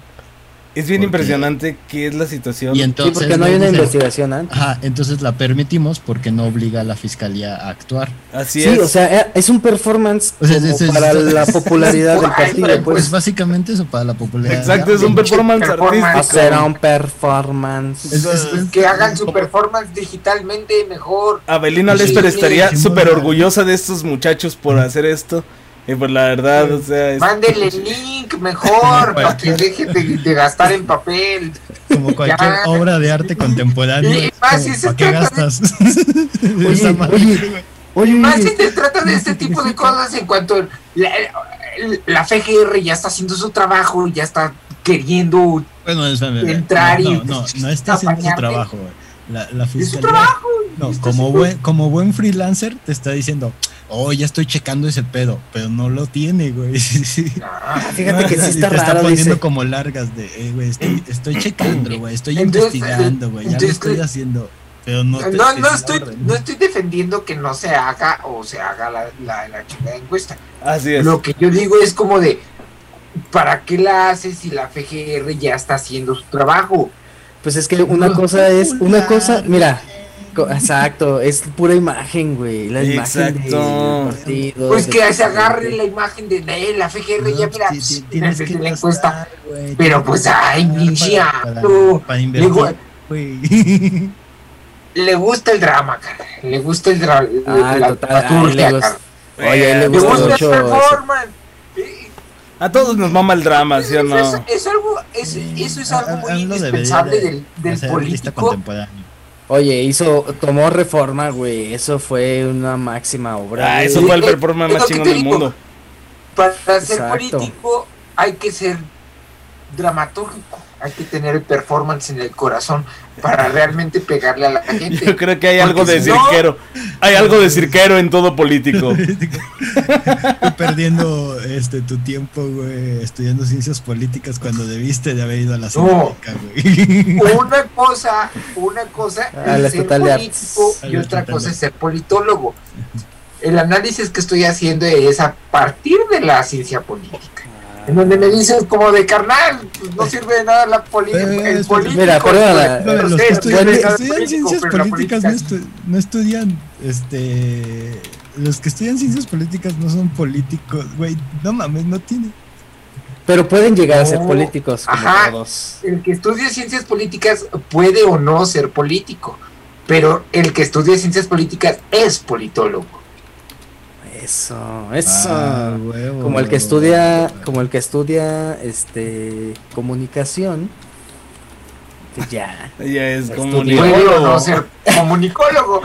Es bien Porque- impresionante que es la situación. Y Sí, entonces porque no hay una dice, investigación antes. Ajá, entonces la permitimos porque no obliga a la fiscalía a actuar. Así Sí, es. o sea, eh, es un performance O sea, es- es- para es- la popularidad del *laughs* partido, pues. Pues básicamente eso para la popularidad. Exacto, es un performance performance. artístico. Hacer un performance. Es- es- es- Que hagan su performance digitalmente mejor. Abelina Sí, Lesper estaría sí, súper sí. orgullosa de estos muchachos por hacer esto. Y pues la verdad, o sea, es- Mándenle el link mejor *laughs* para que dejen de, de gastar en papel. como cualquier Ya. obra de arte contemporáneo. Y más si se ¿Para qué trata de- gastas? *laughs* *laughs* Oye, oye. Oye, Más si se trata de este tipo de cosas en cuanto la, la FGR ya está haciendo su trabajo, ya está queriendo Bueno, Entrar no, y- no, no, no está haciendo su trabajo, güey. La, la fiscalía, trabajo. no, como buen, como buen freelancer te está diciendo, oh, ya estoy checando ese pedo, pero no lo tiene, güey. *laughs* Sí, sí. Ah, fíjate que sí está te está poniendo dice. como largas de, eh, güey, estoy, estoy checando, güey, estoy Entonces, investigando, güey, ya lo entonces, estoy haciendo, pero no te No, no estoy, no estoy defendiendo que no se haga o se haga la, la, la chingada encuesta. así es. Lo que yo digo es como de, ¿para qué la haces si la FGR ya está haciendo su trabajo? Pues es que una cosa es, una cosa, mira, exacto, es pura imagen, güey, la imagen Exacto. del partido. Pues que se agarre la imagen de eh, la FGR, ya No, mira, en el tienes que de la encuesta. Pero pues, ay, güey. *laughs* Le gusta el drama, cara. Le gusta el drama. Ah, la total, a él dramaturgia, le gusta- cara. Oye, le gusta el performance. A todos nos mama el drama, ¿sí o no? Es, es algo, es, eso es algo muy indispensable de- del, del político. contemporáneo. Oye, hizo, tomó reforma, güey, eso fue una máxima obra. Ah, eso fue el Eh, performance es más chingón del digo. mundo. Para ser Exacto. político hay que ser dramatúrgico. Hay que tener el performance en el corazón para realmente pegarle a la *laughs* gente. Yo creo que hay Porque algo de si no- cirquero. Hay algo de cirquero en todo político. *laughs* Estoy perdiendo este tu tiempo, güey, estudiando ciencias políticas cuando debiste de haber ido a la No. güey. Una cosa, una cosa A es ser político y otra cosa es ser politólogo. El análisis que estoy haciendo es a partir de la ciencia política. En donde me dices como de carnal, pues no sirve de nada la política. Eh, el es- político. Mira, perdónala, pues, Los no que estudian, no ciencias políticas no, política- estu- no estudian, este, los que estudian ciencias políticas no son políticos, güey, no mames, no tiene. Pero pueden llegar a ser No, políticos como ajá. todos. el que estudia ciencias políticas puede o no ser político, pero el que estudia ciencias políticas es politólogo. Eso, eso. Ah, huevo. como el que estudia, como el que estudia este comunicación. Pues ya, Ella es Estudió. como un Puede o no ideólogo. ser comunicólogo.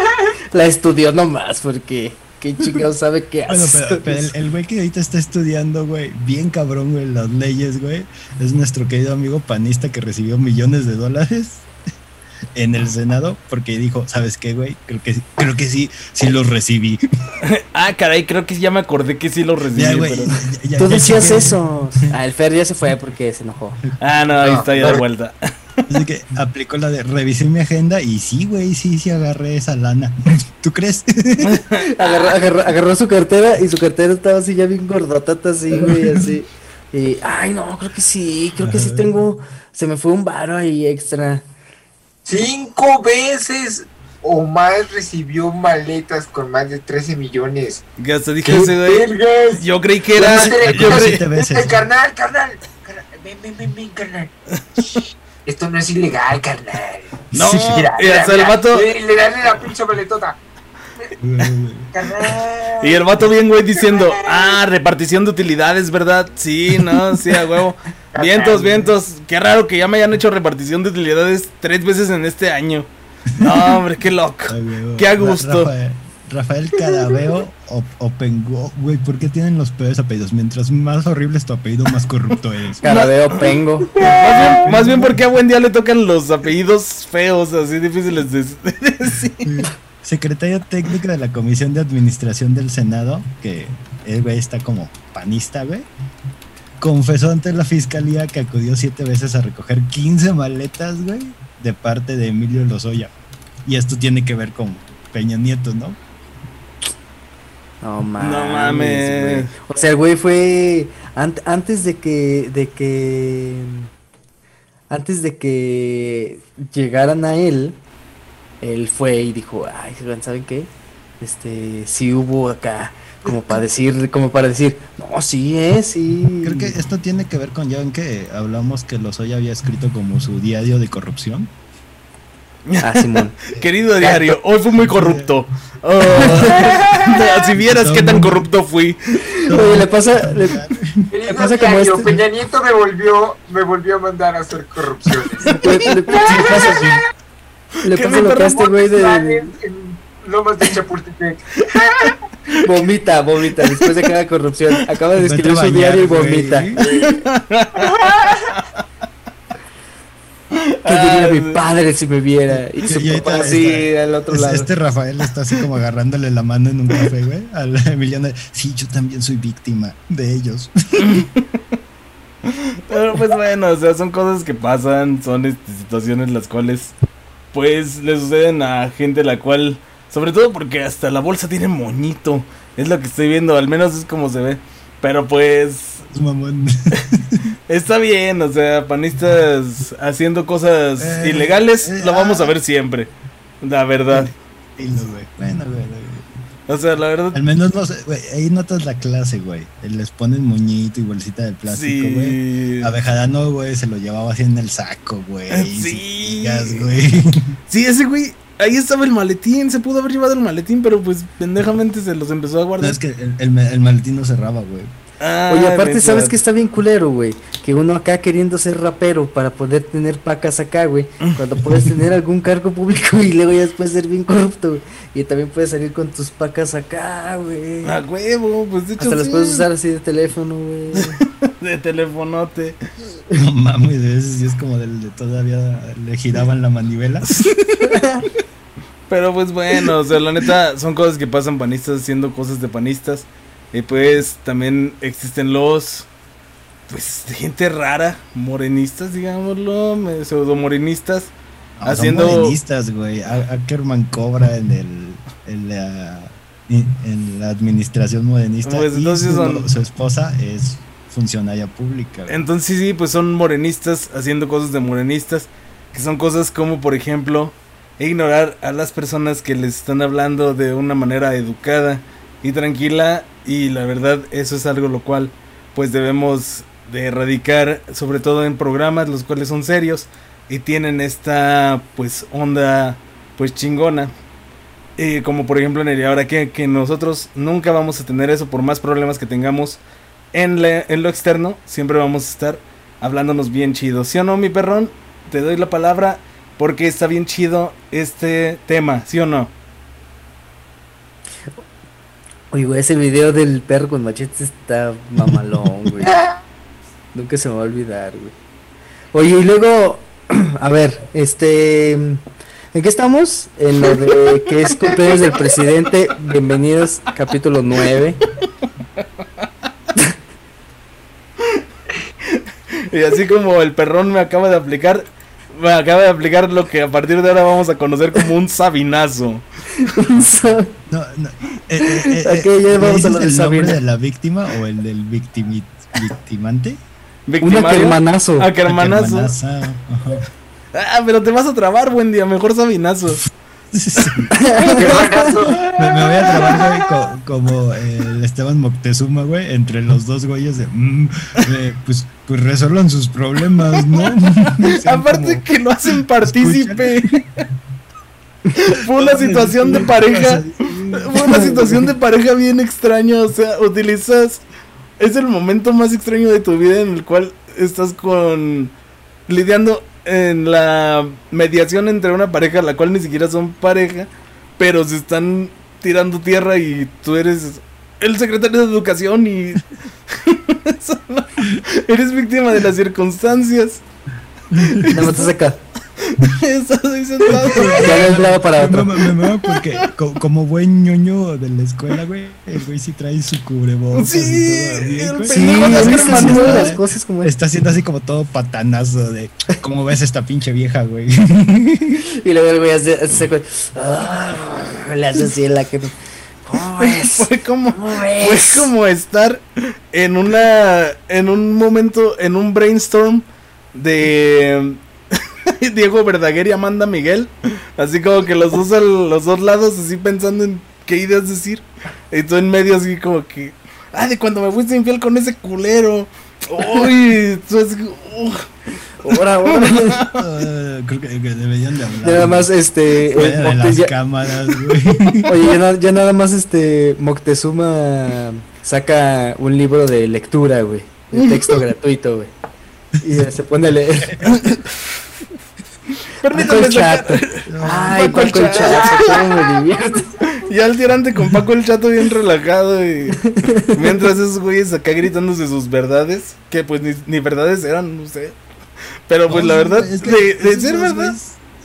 *laughs* la estudió nomás porque qué chingado sabe qué Bueno, hace. pero, pero el, el güey que ahorita está estudiando, güey, bien cabrón, güey, las leyes, güey, es nuestro querido amigo panista que recibió millones de dólares en el Senado porque dijo, ¿sabes qué, güey? Creo que, sí- creo que sí, sí los recibí. *laughs* Ah, caray, creo que ya me acordé que sí lo recibí. Ya, güey. pero- ya- ya- Tú ya decías eso. *laughs* Ah, el Fer ya se fue porque se enojó. Ah, no, ahí No, está ya de vuelta. *laughs* Así que aplicó la de revisé mi agenda y sí, güey, sí, sí agarré esa lana. ¿Tú crees? Agarró, agarró, agarró su cartera y su cartera estaba así ya bien gordotata así, güey, así. Y, ay, no, creo que sí, creo que sí tengo, se me fue un varo ahí extra. Cinco veces Omar recibió maletas con más de 13 millones. Ya hasta dije ¡Qué ese, güey. Yo creí que era. Yo creí, veces. Eh, carnal, carnal, carnal, ven, ven, ven, ven, carnal. Esto no es ilegal, carnal. No, Sí, mira, y mira, el vato- Le, le dan la pinche maletota. Y el vato bien, güey, diciendo, ah, repartición de utilidades, ¿verdad? Sí, no, sí, a huevo. Vientos, vientos. Qué raro que ya me hayan hecho repartición de utilidades tres veces en este año. No, hombre, qué loco. Ay, Qué a gusto. Rafael, Rafael Cadaveo o, o Pengo. Güey, ¿por qué tienen los peores apellidos? Mientras más horrible es tu apellido, más corrupto eres. *laughs* Carabeo Pengo. Más bien, más bien porque a buen día le tocan los apellidos feos, así difíciles de de *laughs* decir. Secretario técnico de la Comisión de Administración del Senado, que el güey está como panista, güey. Confesó ante la fiscalía que acudió siete veces a recoger 15 maletas, güey, de parte de Emilio Lozoya. Y esto tiene que ver con Peña Nieto, ¿no? No mames. mames. güey. O sea, el güey fue ant- antes de que de que antes de que llegaran a él, él fue y dijo, "Ay, ¿saben qué? Este, sí hubo acá como para decir, como para decir, no, sí es, sí." Creo que esto tiene que ver con, ya ven que hablamos que Lozoya había escrito como su diario de corrupción. Ah, Simón. *laughs* Querido diario, hoy fui muy corrupto. Oh, *laughs* si vieras qué tan corrupto fui. Oye, le pasa le, pasa como este- Peña Nieto me volvió, me volvió a mandar a hacer corrupciones. *laughs* le- le- le pasa, le ¿Qué pasa lo que a este güey de, En, en Lomas de Chapultepec. *laughs* Vomita, vomita, después de cada corrupción. Acaba de escribir su diario y vomita. *laughs* ¿Qué diría mi padre si me viera? Y su Y papá así está- al otro es- lado. Este Rafael está así como agarrándole la mano en un café, güey, al *laughs* Emiliano. Sí, yo también soy víctima de ellos. Pero pues bueno, o sea, son cosas que pasan, son este, situaciones las cuales pues le suceden a gente la cual, sobre todo porque hasta la bolsa tiene moñito, es lo que estoy viendo, al menos es como se ve. Pero pues Es mamón. *laughs* está bien, o sea, panistas haciendo cosas Eh, ilegales, eh, lo vamos a ah. ver siempre. La verdad. Bueno. O sea, la verdad Al menos no sé, güey, ahí notas la clase, güey. Les ponen moñito y bolsita de plástico, güey. sí. Güey, se lo llevaba así en el saco, güey. Sí. digas, güey. Sí, ese güey, ahí estaba el maletín, se pudo haber llevado el maletín, pero pues pendejamente se los empezó a No, guardar. es que el, el, el maletín no cerraba, güey. Ah, Oye, aparte. ¿sabes que está bien culero, güey? Que uno acá queriendo ser rapero para poder tener pacas acá, güey. Cuando puedes tener algún cargo público y luego ya después ser bien corrupto, güey. Y también puedes salir con tus pacas acá, güey. A huevo, pues de hecho Hasta las sí, puedes usar así de teléfono, güey. *laughs* de telefonote. No mames, de veces sí es como del de todavía le giraban la manivela. *laughs* Pero pues bueno, o sea, la neta son cosas que pasan panistas haciendo cosas de panistas. Y pues también existen los pues gente rara, morenistas, digámoslo, pseudomorenistas. No, son Haciendo- morenistas, güey. Ackerman cobra en el en la, en la administración morenista. Pues, y entonces su, son- su esposa es funcionaria pública. güey. Entonces sí, pues son morenistas haciendo cosas de morenistas, que son cosas como por ejemplo ignorar a las personas que les están hablando de una manera educada y tranquila y la verdad eso es algo lo cual pues debemos de erradicar sobre todo en programas los cuales son serios y tienen esta pues onda pues chingona Eh, como por ejemplo en el ahora que, que nosotros nunca vamos a tener eso por más problemas que tengamos en, en lo externo, siempre vamos a estar hablándonos bien chido. ¿Sí o no, mi perrón? Te doy la palabra porque está bien chido este tema, ¿sí o no? Oye, güey, ese video del perro con machete está mamalón, güey. *laughs* Nunca se me va a olvidar, güey. Oye, y luego, *clears throat* a ver, este, ¿en qué estamos? En lo de que es cumpleaños del presidente. Bienvenidos, capítulo 9. *laughs* Y así como el perrón me acaba de aplicar, me acaba de aplicar lo que a partir de ahora vamos a conocer como un sabinazo. *laughs* No, no. eh, eh, eh, eh, ya ¿me vamos a dices lo del el nombre Sabina. de la víctima o el del victimi- victimante? Un Victimario. hermanazo. Ah, ajá. Ah, pero te vas a trabar, buen día, mejor sabinazo. Me, me voy a trabar, güey, co- como el Esteban Moctezuma, güey, entre los dos güeyes de, mm, eh, pues, pues resuelvan sus problemas, ¿no? *laughs* Aparte como- que lo hacen partícipe. Fue una situación de pareja. Fue una situación de pareja bien extraña. O sea, utilizas. Es el momento más extraño de tu vida en el cual estás con. lidiando en la mediación entre una pareja, la cual ni siquiera son pareja, pero se están tirando tierra y tú eres el secretario de educación y. *laughs* No- eres víctima de las circunstancias. Nada más estás acá. Estás ahí sentado. Ya de un lado para Me, otro. me, me porque co- como buen ñoño de la escuela, güey, el güey sí trae su cubrebocas. Sí, y todo bien, el güey. Sí, las cosas como es. Está haciendo así como todo patanazo de cómo ves esta pinche vieja, güey. Y luego el güey hace, hace ah, le hace así en la que. ¿Cómo ves? Fue como, ¿Cómo fue como estar en una, en un momento, en un brainstorm de *laughs* Diego Verdaguer y Amanda Miguel, así como que los dos a los dos lados, así pensando en qué ideas decir, y tú en medio así como que, ah, de cuando me fuiste infiel con ese culero, uy, tú así, ugh. Ahora, ahora. *laughs* *laughs* Ah, creo que, que deberían de hablar. Nada más, este. fuera eh, de las ya- cámaras, güey. oye, ya, na- ya nada más, este. Moctezuma saca un libro de lectura, güey. De texto gratuito, güey. Y se pone a leer. Paco permítame el sacar, chato. Ay, Paco el Paco el Chato. chato, cómo me divierto. *laughs* Y al tirante con Paco el Chato bien relajado y mientras esos güeyes acá gritándose sus verdades, que pues ni, ni verdades eran, no sé. Pero pues la verdad, es que de, de ser verdad,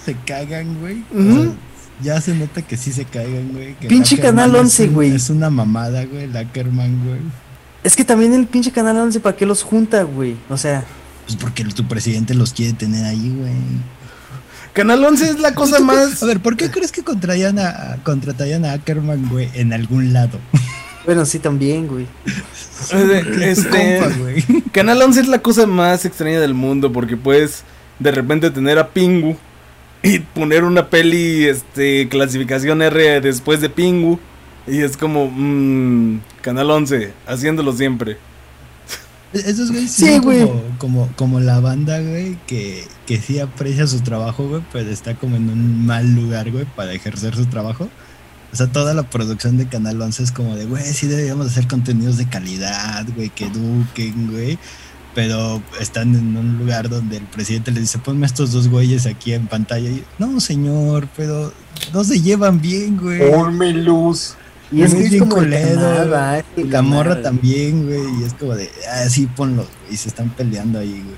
Se cagan, güey. O sea, ya se nota que sí se cagan, güey. que Pinche Lackerman Canal es 11, un- güey. Es una mamada, güey, Lackerman, güey. Es que también el pinche canal 11, ¿para qué los junta, güey? O sea, Pues porque tu presidente los quiere tener ahí, güey. Canal 11 es la cosa más... A ver, ¿por qué crees que contratarían a, contratarían a Ackerman, güey, en algún lado? bueno, sí, también, güey. Este, *laughs* compa, güey. Canal 11 es la cosa más extraña del mundo porque puedes de repente tener a Pingu y poner una peli este clasificación R después de Pingu y es como mm, Canal 11 haciéndolo siempre. Esos güeyes Sí, sí, son güey. como, como, como la banda, güey, que, que sí aprecia su trabajo, güey, pero está como en un mal lugar, güey, para ejercer su trabajo. O sea, toda la producción de Canal 11 es como de, güey, sí deberíamos hacer contenidos de calidad, güey, que eduquen, güey. Pero están en un lugar donde el presidente les dice, ponme estos dos güeyes aquí en pantalla. Y, no, señor, pero no se llevan bien, güey. Ponme luz. Y es que es bien como es La morra también, güey. Y es como de, ah, sí, ponlos, güey. Y se están peleando ahí, güey.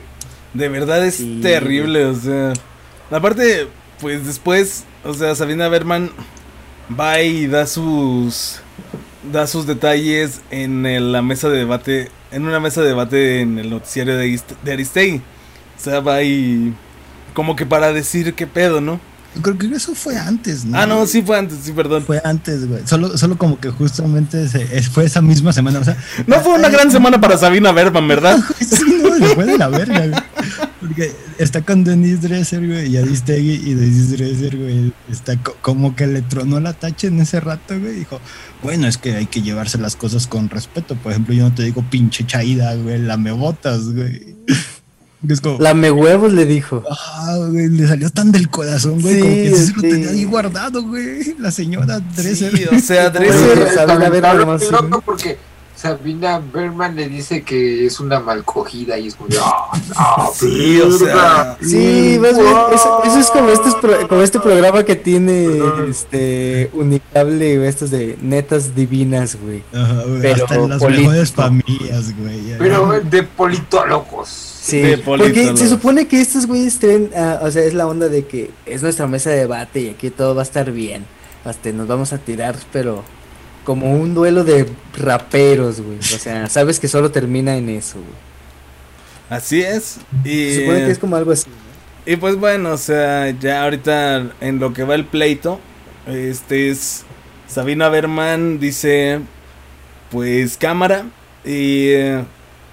De verdad es Sí. terrible, o sea. Aparte, pues después, o sea, Sabina Berman va y da sus da sus detalles en el- la mesa de debate, en una mesa de debate en el noticiario de, de Aristegui. O sea, va y como que para decir qué pedo, ¿no? Creo que eso fue antes, ¿no? Ah, no, sí fue antes, sí, perdón. Fue antes, güey. Solo, solo como que justamente se- fue esa misma semana. O sea, No fue una gran semana para Sabina Berman, ¿verdad? *laughs* Sí, no, se fue de la verga, güey. Porque está con Denise Dresser, güey, y Aristegui, y Denise Dresser, güey, está co- como que le tronó la tacha en ese rato, güey. Dijo, bueno, es que hay que llevarse las cosas con respeto. Por ejemplo, yo no te digo pinche chaida, güey, la me botas, güey. Es como, La me huevos le dijo. ah, güey, le salió tan del corazón, güey, Sí, como que sí se lo tenía ahí guardado, güey. La señora Dresser. Sí, o sea, Dresser Sabina Berman loco ¿no? porque Sabina Berman le dice que es una malcogida y es como ah, ah, *laughs* Sí, o sea, verga". Sí, más bien, eso, eso es como este, pro- como este programa que tiene este Unicable, estos de netas divinas, güey. Ajá, güey, Pero hasta en las mejores familias, güey. ya. Pero de politólogos. Sí, De porque se supone que estos güeyes traen, ah, o sea, es la onda de que es nuestra mesa de debate y aquí todo va a estar bien. Hasta nos vamos a tirar, pero como un duelo de raperos, güey. O sea, *laughs* sabes que solo termina en eso, güey. así es. Y Se supone que es como algo así. ¿no? Y pues bueno, o sea, ya ahorita en lo que va el pleito, este es Sabina Berman dice, pues cámara y eh,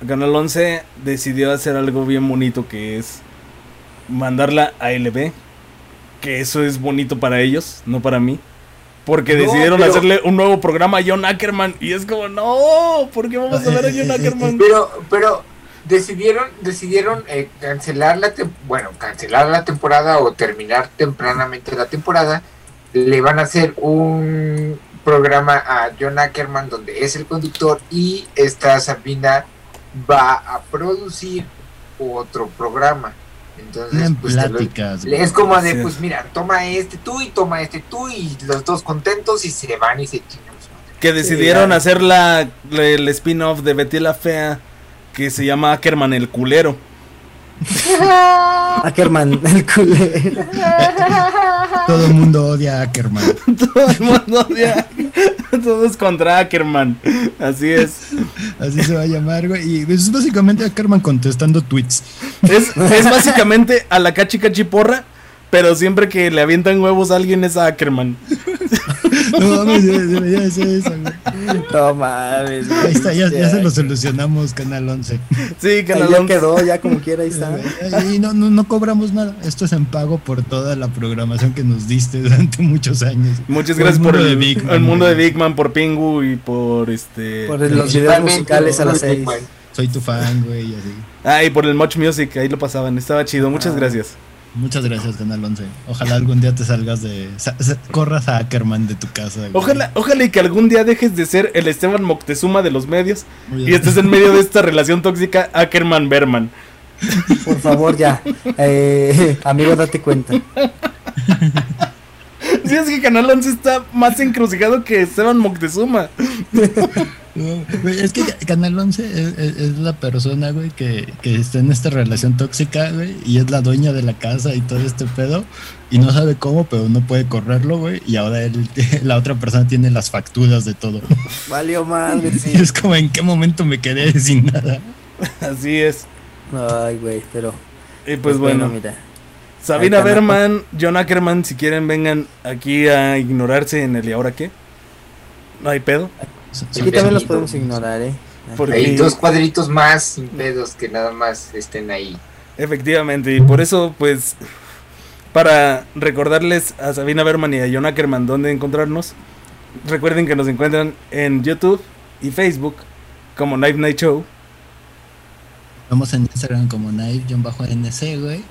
Canal 11 decidió hacer algo bien bonito que es mandarla a LB que eso es bonito para ellos, no para mí. Porque No, decidieron pero- hacerle un nuevo programa a John Ackerman. Y es como, no, ¿por qué vamos a ver a *laughs* John Ackerman? Pero, pero decidieron, decidieron eh, cancelar la tem- bueno, cancelar la temporada o terminar tempranamente la temporada. Le van a hacer un programa a John Ackerman donde es el conductor y esta Sabina va a producir otro programa. Entonces, pues, lo- es como de, pues mira, toma este tú y toma este tú y los dos contentos y se van y se chingan. Que decidieron hacer la, la- el spin-off de Betty la Fea. Que se llama Ackerman el culero. *laughs* Ackerman, el culero. *laughs* Todo el mundo odia a Ackerman. *laughs* Todo el mundo odia- Todos contra Ackerman. Así es. Así se va a llamar, güey. Y es básicamente Ackerman contestando tweets. Es, es básicamente a la cachi cachi porra. Pero siempre que le avientan huevos a alguien es a Ackerman. No mames, debería de ser eso, güey. No mames. güey. Ahí está, ya, ya se lo solucionamos, Canal 11. Sí, Ahí Canal ya 11. quedó, ya como quiera, ahí está. *laughs* Y no, no, no cobramos nada. Esto es en pago por toda la programación que nos diste durante muchos años. Muchas Por gracias el por el, de Big Man, el mundo de. Big Man, por Pingu y por este. Por los videos musicales a las ¿no? 6. Bueno, Soy tu fan, güey, y así. Ah, y por el Much Music, ahí lo pasaban. Estaba chido, muchas Ah. gracias. Muchas gracias, Canal 11. Ojalá algún día te salgas de. sa- sa- corras a Ackerman de tu casa. güey. Ojalá, ojalá y que algún día dejes de ser el Esteban Moctezuma de los medios y estés en medio de *laughs* esta relación tóxica Ackerman-Berman. Por favor, ya. Eh, amigo, date cuenta. *laughs* *laughs* Sí, es que Canal 11 está más encrucijado que Esteban Moctezuma. No, *laughs* güey, es que Canal 11 es, es- es la persona, güey, que, que está en esta relación tóxica, güey, y es la dueña de la casa y todo este pedo, y no sabe cómo, pero no puede correrlo, güey, y ahora él, *laughs* la otra persona tiene las facturas de todo. Valió madre, Y sí. es como, ¿en qué momento me quedé sin nada? Así es. Ay, güey, pero. Y pues bueno, mira. Sabina Berman, John Ackerman, si quieren vengan aquí a ignorarse en el y ahora qué. No hay pedo. Aquí también los podemos ignorar, ¿eh? Porque- Hay dos cuadritos más sin pedos que nada más estén ahí. Efectivamente, y por eso, pues, para recordarles a Sabina Berman y a John Ackerman dónde encontrarnos, recuerden que nos encuentran en YouTube y Facebook como Night Night Show. Estamos en Instagram como Knife-NC, güey.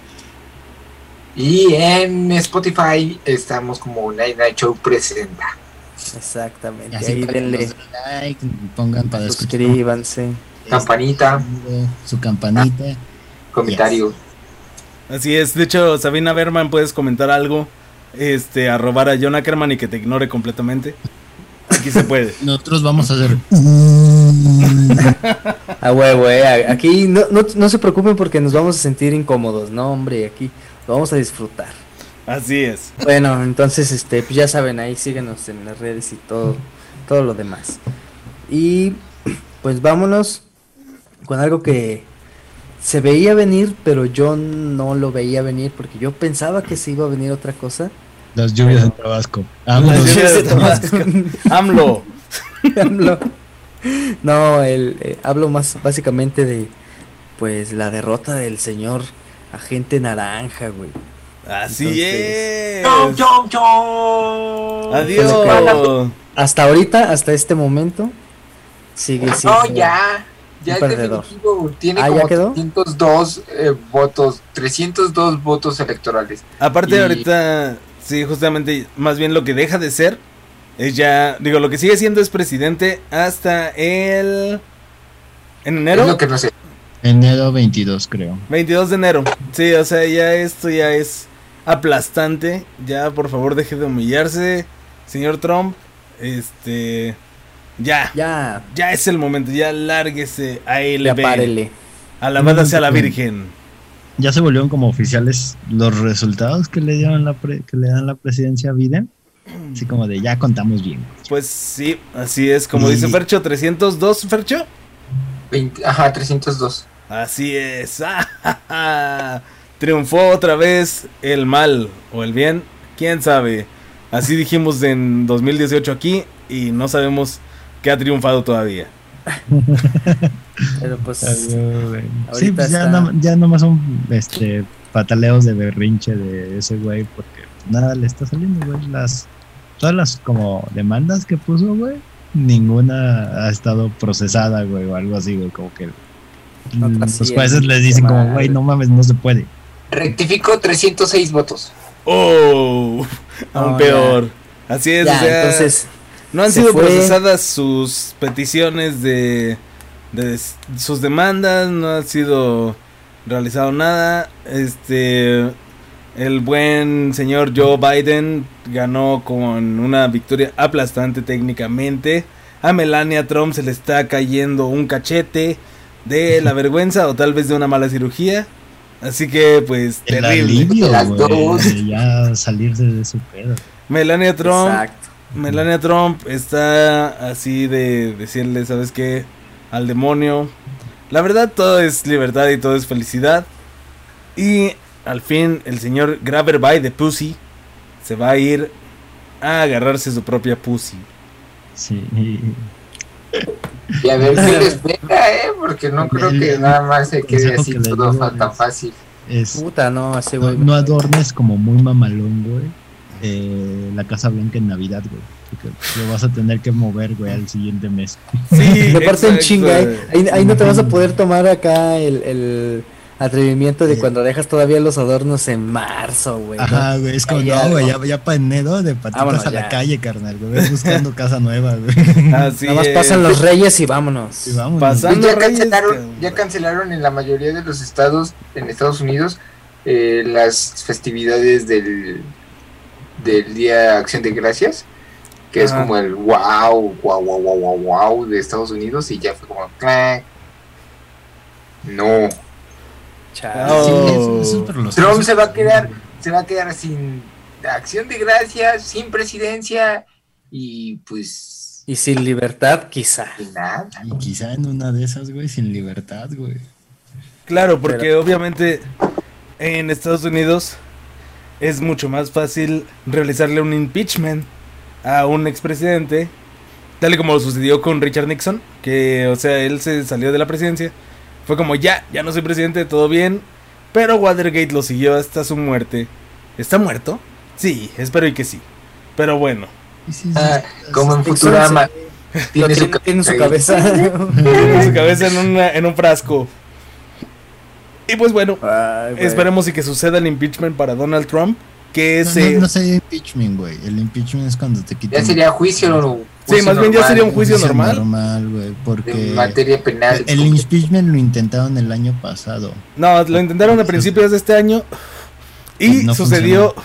Y en Spotify estamos como Night Night Show presenta. Y Exactamente. así Ahí para que denle. like, pongan para escuchar Suscríbanse. Campanita, su campanita. comentario. Así es, de hecho, Sabina Berman, puedes comentar algo, este, a robar a John Ackerman y que te ignore completamente. Aquí se puede. *laughs* Nosotros vamos a hacer. *laughs* A huevo, eh. Aquí no, no, no se preocupen porque nos vamos a sentir incómodos, ¿no? Hombre, aquí lo vamos a disfrutar. Así es. Bueno, entonces, este, pues ya saben, ahí síguenos en las redes y todo, todo lo demás. Y pues vámonos con algo que se veía venir, pero yo no lo veía venir porque yo pensaba que se iba a venir otra cosa. Las lluvias en Tabasco. Vamos. Las lluvias de Tabasco. AMLO. *laughs* Hablo- no, el, eh, hablo más básicamente de pues la derrota del señor agente naranja, güey. Así Entonces- es. ¡Chom, chom, chom! Adiós. Hasta ahorita, hasta este momento, sigue siendo. No, ya. Ya es perdedor. definitivo. Tiene Ah, ¿ya como quedó? 302 eh, votos, 302 votos electorales. Aparte Y- ahorita, sí, justamente, más bien lo que deja de ser es ya, digo, lo que sigue siendo es presidente hasta el... ¿En enero? Es lo que no sé. Enero 22, creo. 22 de enero. Sí, o sea, ya esto ya es aplastante. Ya, por favor, deje de humillarse, señor Trump. Este... Ya, ya, Ya, es el momento, ya lárguese a ya LB. párele. Alabada sea la Virgen. Ya se volvieron como oficiales los resultados que le dieron la pre- que le dan la presidencia a Biden. Así como de ya contamos bien. Pues sí, así es, como Y- dice Fercho, 302, Fercho. 20 ajá, 302. Así es. *laughs* Triunfó otra vez el mal o el bien. ¿Quién sabe? Así dijimos en 2018 aquí y no sabemos qué ha triunfado todavía. Pero pues. Sí, Ahorita pues ya, está- no, ya nomás son este pataleos de berrinche de ese güey porque nada le está saliendo, güey. Las, todas las como demandas que puso, güey, ninguna ha estado procesada, güey, o algo así, güey, como que Los sí, jueces les dicen como, güey, no mames, no se puede. Rectificó 306 votos. Oh, *laughs* aún peor. Así es, Ya, o sea, entonces, no han sido fue. procesadas sus peticiones de, de sus demandas, no ha sido realizado nada. Este, el buen señor Joe Biden ganó con una victoria aplastante técnicamente. A Melania Trump se le está cayendo un cachete de la vergüenza o tal vez de una mala cirugía. Así que, pues, El terrible. alivio, Las dos. de ya salirse de su pedo. Melania Trump exacto. Melania Trump está así de decirle, ¿sabes qué? Al demonio. La verdad, todo es libertad y todo es felicidad. Y al fin, el señor Graverby de Pussy se va a ir a agarrarse su propia Pussy. Sí. Y a ver qué le espera, ¿eh? Porque no creo que nada más se quede así que todo tan fácil. Es, Puta, no, ese no, güey. no adornes como muy mamalón, güey. eh, la Casa Blanca en Navidad, güey. Porque lo vas a tener que mover, güey, al siguiente mes. Sí, *laughs* aparte en chinga, ¿eh? ahí, ahí no te vas a poder tomar acá el, el atrevimiento de Sí. cuando dejas todavía los adornos en marzo, güey. ¿no? Ajá, güey, es como, no, güey, ya, ya para enero de patitas Vámonos, a la ya. calle, carnal, güey. Buscando *laughs* casa nueva, güey. Así Nada más es. pasan los reyes y vámonos. Y vámonos. Pasan- Pues ya, Reyes, cancelaron, ya cancelaron en la mayoría de los estados, en Estados Unidos, eh, las festividades del, del Día Acción de Gracias, que es como el wow, wow, wow, wow, wow, wow de Estados Unidos, y ya fue como, "Clac". no, Oh. Sí, eso- eso es por los- Trump se va a quedar, se va a quedar sin Acción de Gracias, sin presidencia, y pues, Y sin libertad, quizá. sin nada. Y quizá en una de esas, güey, sin libertad, güey. Claro, porque obviamente en Estados Unidos es mucho más fácil realizarle un impeachment a un expresidente, tal y como sucedió con Richard Nixon, que, o sea, él se salió de la presidencia, fue como ya, ya no soy presidente, todo bien, pero Watergate lo siguió hasta su muerte. ¿Está muerto? Sí, espero y que sí. Pero bueno, Ah, como en Futurama. Tiene su, tiene, su cabeza tiene su cabeza en, una- en un frasco. Y pues bueno, Ay, esperemos y que suceda el impeachment para Donald Trump, que No, se... no, no sería impeachment, güey. El impeachment es cuando te quitan. Ya sería juicio. Sí, más bien ya sería un juicio normal. normal, güey. Porque. En materia penal. El impeachment lo intentaron el año pasado. No, lo intentaron a principios de este año y No sucedió...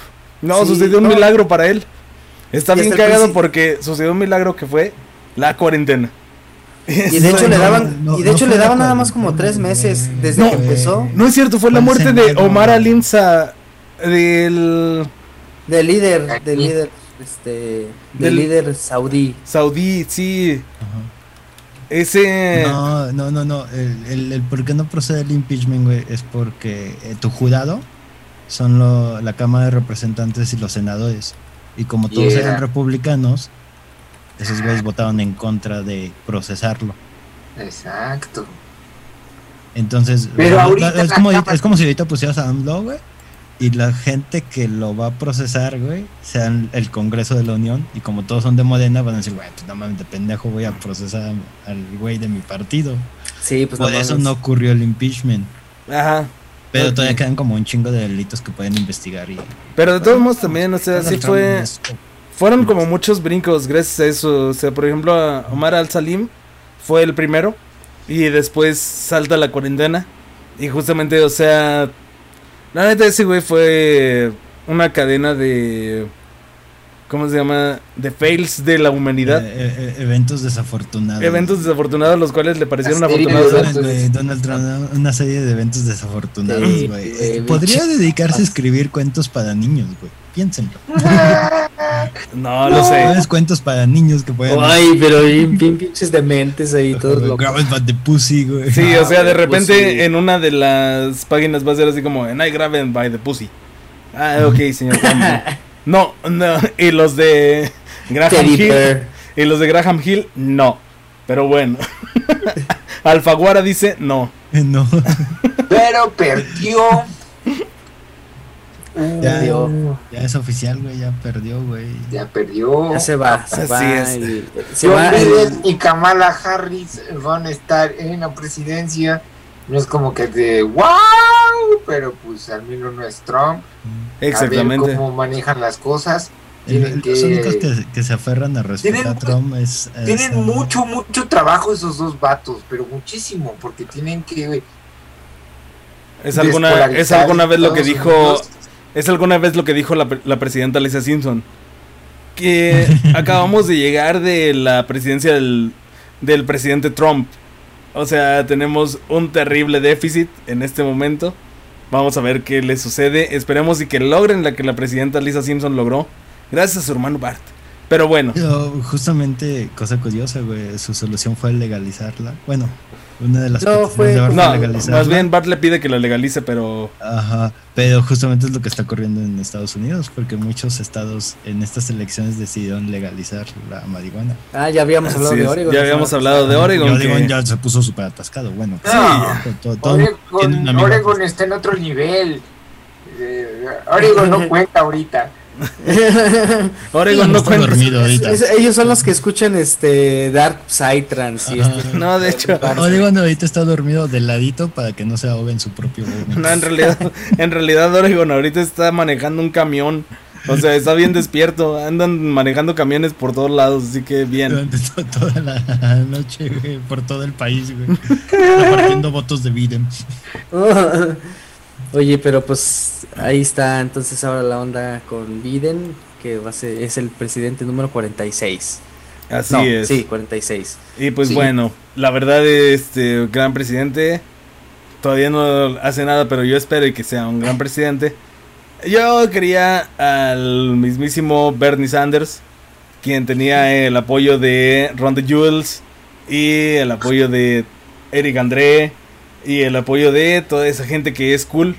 No, Sí, sucedió un no. milagro para él. Está Y bien cagado porque sucedió un milagro que fue la cuarentena. Y de hecho No, le daban, no, y de no hecho le daban nada más como tres meses desde No. que empezó. No es cierto, fue la muerte de. Omar Alinsa del Del líder, del líder, este, Del- del líder saudí. Saudí, sí. Ajá. Ese... No, no, no, no. El, el, el por qué no procede el impeachment, güey, es porque eh, tu jurado son lo- la Cámara de Representantes y los senadores. Y como todos Yeah. eran republicanos, esos güeyes votaron en contra de procesarlo. Exacto. Entonces, Pero ahorita es, como, Cámara- es como si ahorita pusieras a AMLO, güey, y la gente que lo va a procesar, güey, sean el Congreso de la Unión, y como todos son de Morena, van a decir, güey, pues no mames, de pendejo voy a procesar al güey de mi partido. Sí, pues Por no eso mames. no ocurrió el impeachment. Ajá. Pero todavía quedan como un chingo de delitos que pueden investigar y... Pero de todos modos también, o sea, sí fue... Fueron como muchos brincos gracias a eso. O sea, por ejemplo, a Omar Al-Salim fue el primero. Y después salta la cuarentena. Y justamente, o sea... La neta ese güey fue una cadena de... ¿Cómo se llama? De fails de la humanidad. eh, eh, eventos desafortunados. Eventos desafortunados los cuales le parecieron La serie de afortunados. eventos. Güey, Donald Trump, una serie de eventos desafortunados, Sí, güey. Eh, Podría dedicarse a escribir cuentos para niños, güey. Piénsenlo. *laughs* No lo sé. Tienes cuentos para niños que pueden... Ay, pero bien, bien pinches dementes ahí, todos locos. Grabas by the pussy, güey. Sí, o sea, de Ah, repente pues sí. en una de las páginas va a ser así como en I grabbed by the pussy. Ah, ok, señor. *laughs* No, no. Y los de Graham Teddy Hill. Y los de Graham Hill, no. Pero bueno. *laughs* Alfaguara dice no. No. Pero perdió. Ya, ya es oficial, güey, ya perdió, güey. Ya perdió. Ya se va, se Así va. es. y- se Joe va Biden y Kamala Harris van a estar en la presidencia. No es como que de wow, pero pues al menos no es Trump. A ver Exactamente. cómo manejan las cosas. El- Los únicos que, se aferran a respetar Tienen- a Trump es. es, tienen mucho, mucho trabajo esos dos vatos, pero muchísimo, porque tienen que Es alguna, es alguna vez lo que dijo. Unidos. Es alguna vez lo que dijo la, la presidenta Lisa Simpson. Que *laughs* acabamos de llegar de la presidencia del, del presidente Trump. O sea, tenemos un terrible déficit en este momento. Vamos a ver qué le sucede. Esperemos y que logren la que la presidenta Lisa Simpson logró. Gracias a su hermano Bart. Pero bueno, Pero justamente, cosa curiosa, güey, su solución fue legalizarla. Bueno, una de las No, fue- de Bart no, legalizarla. más bien Bart le pide que la legalice, pero Ajá, pero justamente es lo que está ocurriendo en Estados Unidos, porque muchos estados en estas elecciones decidieron legalizar la marihuana. Ah, ya habíamos hablado Así de Oregon. ya habíamos semana hablado de Oregon. Y Oregon que- ya se puso súper atascado, bueno. No, todo- todo- todo- tiene un Oregon, Oregon está en otro nivel. Eh, Oregon no *laughs* cuenta ahorita. *laughs* Oregon no cuenta. dormido ahorita. Es- ellos son los que escuchan este Dark Psytrance este- No, de hecho. Oregon ahorita está dormido de ladito para que no se ahogue en su propio. No, en realidad, en realidad Oregon ahorita está manejando un camión. O sea, está bien despierto. Andan manejando camiones por todos lados, así que bien. Durante to- toda la *laughs* noche, güey, por todo el país, güey. *laughs* Repartiendo votos de Biden. Oye, pero pues ahí está entonces ahora la onda con Biden, que va a ser, es el presidente número 46. Así No, es. Sí, 46. Y pues Sí. bueno, la verdad, este gran presidente todavía no hace nada, pero yo espero y que sea un gran presidente. Yo quería al mismísimo Bernie Sanders, quien tenía el apoyo de Ron DeJules y el apoyo de Eric André y el apoyo de toda esa gente que es cool,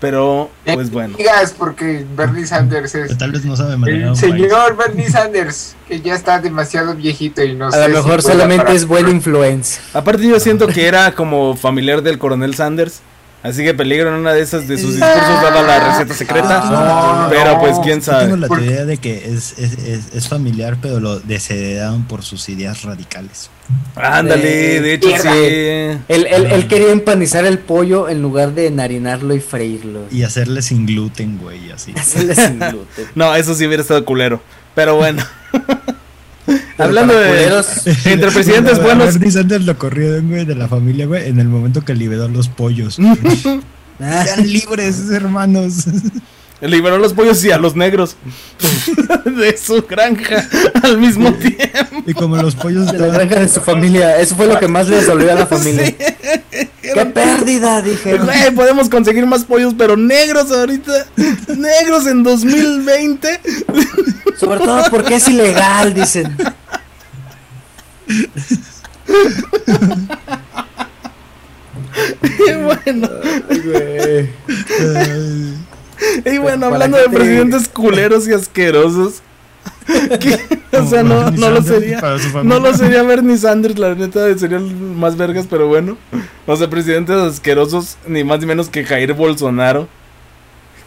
pero pues bueno. Digas porque Bernie Sanders es tal vez no sabe manejar el un país. señor Bernie Sanders, que ya está demasiado viejito y no A sé. lo mejor solamente para- es buena influencia. Aparte yo siento que era como familiar del coronel Sanders. Así que peligro en una de esas de sus discursos daba la receta secreta. No, pero no. pues quién Yo tengo sabe. la teoría de que es, es, es, es familiar, pero lo desheredaron por sus ideas radicales. Ándale, de hecho sí. Él, él, él quería empanizar el pollo en lugar de enharinarlo y freírlo. Y hacerle sin gluten, güey, así. Hacerle sin gluten. *laughs* No, eso sí hubiera estado culero. Pero bueno. *laughs* *laughs* Hablando de culeros, entre presidentes buenos. Bernie Sanders lo corrieron, güey, de la familia, güey, en el momento que liberó los pollos. *laughs* *laughs* Ah, Sean libres, hermanos. Liberó los pollos y a los negros de su granja al mismo tiempo. Y como los pollos de la granja de su familia. Eso fue lo que más les dolió a la familia. ¡Qué pérdida! Dijeron. *laughs* Güey, podemos conseguir más pollos, pero negros ahorita. Negros en 2020. Sobre todo porque es ilegal, dicen. Y bueno, Ay, y bueno hablando de te- presidentes culeros y asquerosos. *laughs* *laughs* o sea, no, no lo sería. No lo sería Bernie Sanders, la neta, sería el más vergas, pero bueno. O sea, presidentes asquerosos, ni más ni menos que Jair Bolsonaro.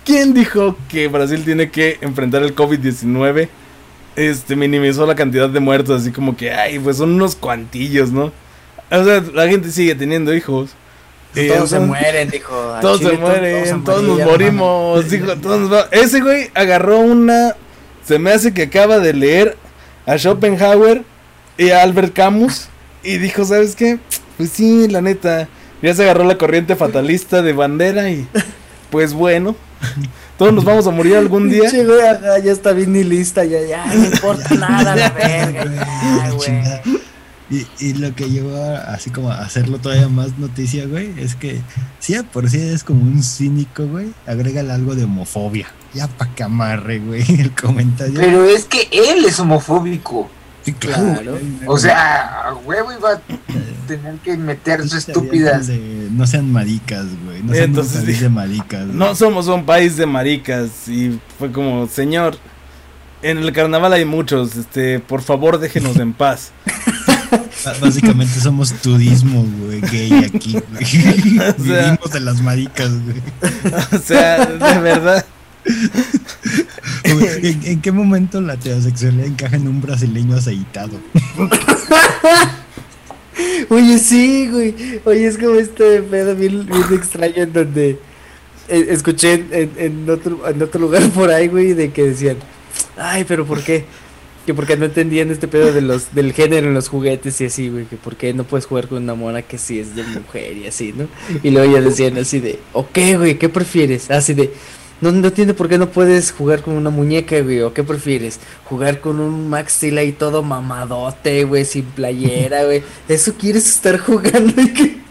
¿Quién dijo que Brasil tiene que enfrentar el COVID-19? Este, minimizó la cantidad de muertos, así como que, ay, pues son unos cuantillos, ¿no? O sea, la gente sigue teniendo hijos. Eh, Todos se son- mueren, dijo. Todos chile se mueren, todos todos, se nos morimos, dijo, *laughs* todos nos va- Ese güey agarró una. Se me hace que acaba de leer a Schopenhauer y a Albert Camus. Y dijo, ¿sabes qué? Pues sí, la neta. Ya se agarró la corriente fatalista de bandera y. Pues bueno. Todos nos vamos a morir algún día. Pinche güey, ya está bien ni lista, ya, ya, no importa nada, la verga, ya, güey. Y, y lo que llevó a, así como a hacerlo todavía más noticia, güey, es que si de por sí es como un cínico, güey, agrégale algo de homofobia. Ya pa' que amarre, güey, *laughs* el comentario. Pero es que él es homofóbico. Sí, claro. O sea, a huevo iba a tener que meter sus estúpidas. De, no sean maricas, güey. No sean Entonces un país de maricas. güey. No somos un país de maricas. Y fue como, señor. En el carnaval hay muchos, este, por favor déjenos en paz. *laughs* Básicamente somos turismo, güey, gay aquí, *laughs* güey. O sea- Vivimos de las maricas, güey. O sea, de verdad. ¿En, en qué momento la heterosexualidad encaja en un brasileño aceitado? Oye, sí, güey. Oye, es como este pedo bien, bien extraño en donde eh, escuché en- en otro, en otro lugar por ahí, güey, de que decían, ay, pero ¿por qué? Que porque no entendían este pedo de los, del género en los juguetes y así, güey, que por qué no puedes jugar con una mona que sí es de mujer y así, ¿no? Y luego ya decían así de, ok, güey, ¿qué prefieres? Así de, no, no entiendo por qué no puedes jugar con una muñeca, güey, o qué prefieres, jugar con un Max Steel ahí todo mamadote, güey, sin playera, güey. ¿Eso quieres estar jugando? *laughs*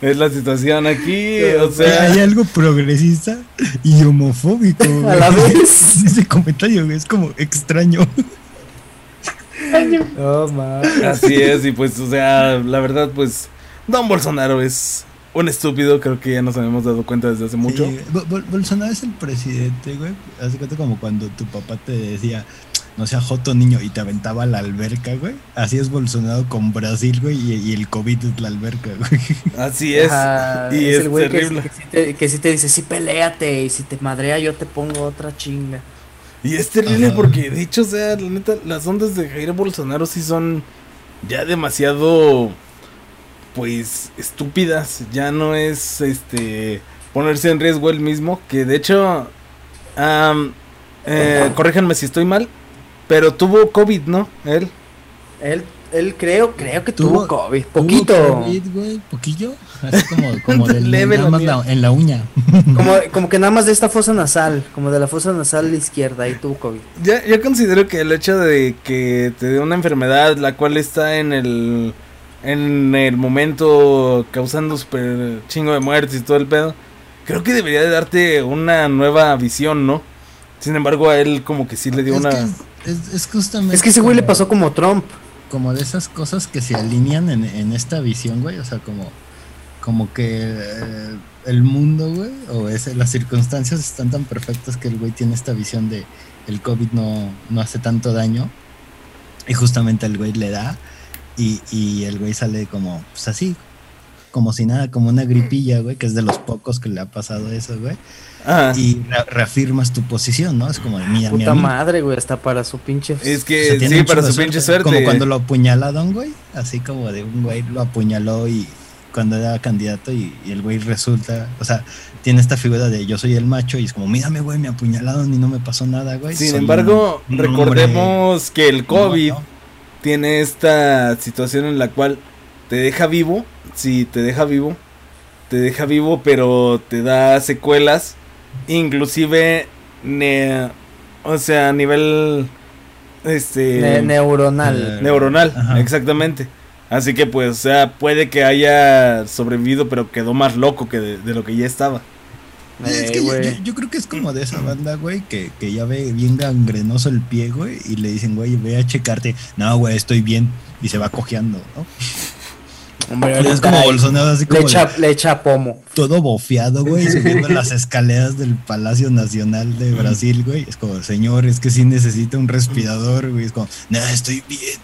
Es la situación aquí, o Hay sea, algo progresista y homofóbico. *laughs* A la vez. *laughs* Ese comentario es como extraño. *laughs* No, mames. así es, y pues, o sea, la verdad, pues, Don Bolsonaro es un estúpido, creo que ya nos habíamos dado cuenta desde hace mucho. Sí, Bo- Bol- Bolsonaro es el presidente, güey. Hace cuenta como cuando tu papá te decía, no sea joto niño, y te aventaba a la alberca, güey. Así es Bolsonaro con Brasil, güey, y, y el COVID es la alberca, güey. Así es, Ajá, y es es, el güey que, terrible. que, sí te, que sí te dice, sí, peléate, y si te madrea yo te pongo otra chinga. Y es terrible Ajá. porque, de hecho, o sea, la neta, las ondas de Jair Bolsonaro sí son ya demasiado, pues, estúpidas. Ya no es, este, ponerse en riesgo él mismo. Que, de hecho, eh, corríjanme si estoy mal, pero tuvo COVID, ¿no? Él. Él, él creo, creo que Tuvo- tuvo, COVID, Tuvo poquito. COVID, güey, poquillo. Así como, *laughs* como de Leve nada más la- en la uña. Como, *laughs* como que nada más de esta fosa nasal, como de la fosa nasal izquierda, ahí tuvo COVID. Ya, yo considero que el hecho de que te dé una enfermedad la cual está en el en el momento causando super chingo de muertes y todo el pedo, creo que debería de darte una nueva visión, ¿no? Sin embargo, a él como que sí le dio es, una que es, es justamente. Es que ese güey le como- pasó como Trump. como de esas cosas que se alinean en, en esta visión, güey. O sea, como, como que eh, el mundo, güey, o ese, las circunstancias están tan perfectas que el güey tiene esta visión de el COVID no, no hace tanto daño. Y justamente el güey le da. Y, y el güey sale como, pues así, como si nada, como una gripilla, güey, que es de los pocos que le ha pasado eso, güey. Ah, Y re- reafirmas tu posición, ¿no? Es como de mía, Puta madre, güey, hasta para su pinche. es o que sea, sí, para su pinche suerte. Como cuando lo apuñalaron, güey. Así como de un güey lo apuñaló y cuando era candidato y, y el güey resulta, o sea, tiene esta figura de yo soy el macho y es como, mírame, güey, me apuñalaron y no me pasó nada, güey. Sin Soy embargo, un- un recordemos que el COVID No, no. tiene esta situación en la cual te deja vivo, sí, te deja vivo, te deja vivo, pero te da secuelas, inclusive, ne- o sea, a nivel, este, ne- neuronal. Neuronal, Ajá. exactamente. Así que pues, o sea, puede que haya sobrevivido, pero quedó más loco que de, de lo que ya estaba. Es que yo- yo creo que es como de esa banda, güey, que, que ya ve bien gangrenoso el pie, güey, y le dicen, güey, ve a checarte. No, güey, estoy bien. Y se va cojeando, ¿no? Hombre, es como Bolsonaro, así le, como de- echa, le echa pomo. todo bofeado, güey, subiendo las escaleras del Palacio Nacional de Brasil, güey. Es como, señor, es que sí necesita un respirador, güey. Es como, no, estoy bien.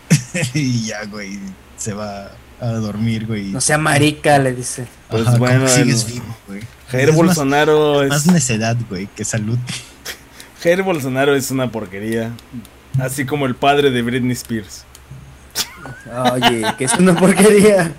*laughs* y ya, güey, se va a dormir, güey. No sea marica, le dice. Pues Ajá, bueno, sigues vivo, güey. Jair Es más- Bolsonaro Más es, necedad, güey, que salud. *laughs* Jair Bolsonaro es una porquería, así como el padre de Britney Spears. Oye, que es una porquería.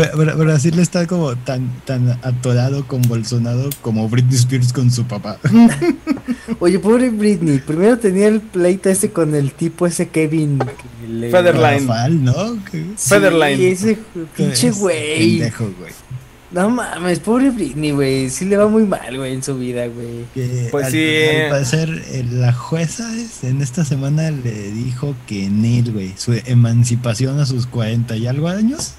Bra- Bra- Brasil está como tan, tan atorado con Bolsonaro como Britney Spears con su papá. *laughs* Oye, pobre Britney. Primero tenía el pleito ese con el tipo ese Kevin. que le- Federline. Rafal, ¿no? Sí, Federline. ese pinche güey. Pendejo, güey. No mames, pobre Britney, güey. Sí le va muy mal, güey, en su vida, güey. Pues al, sí. al parecer eh, la jueza es- en esta semana le dijo que en él, güey, su emancipación a sus 40 y algo años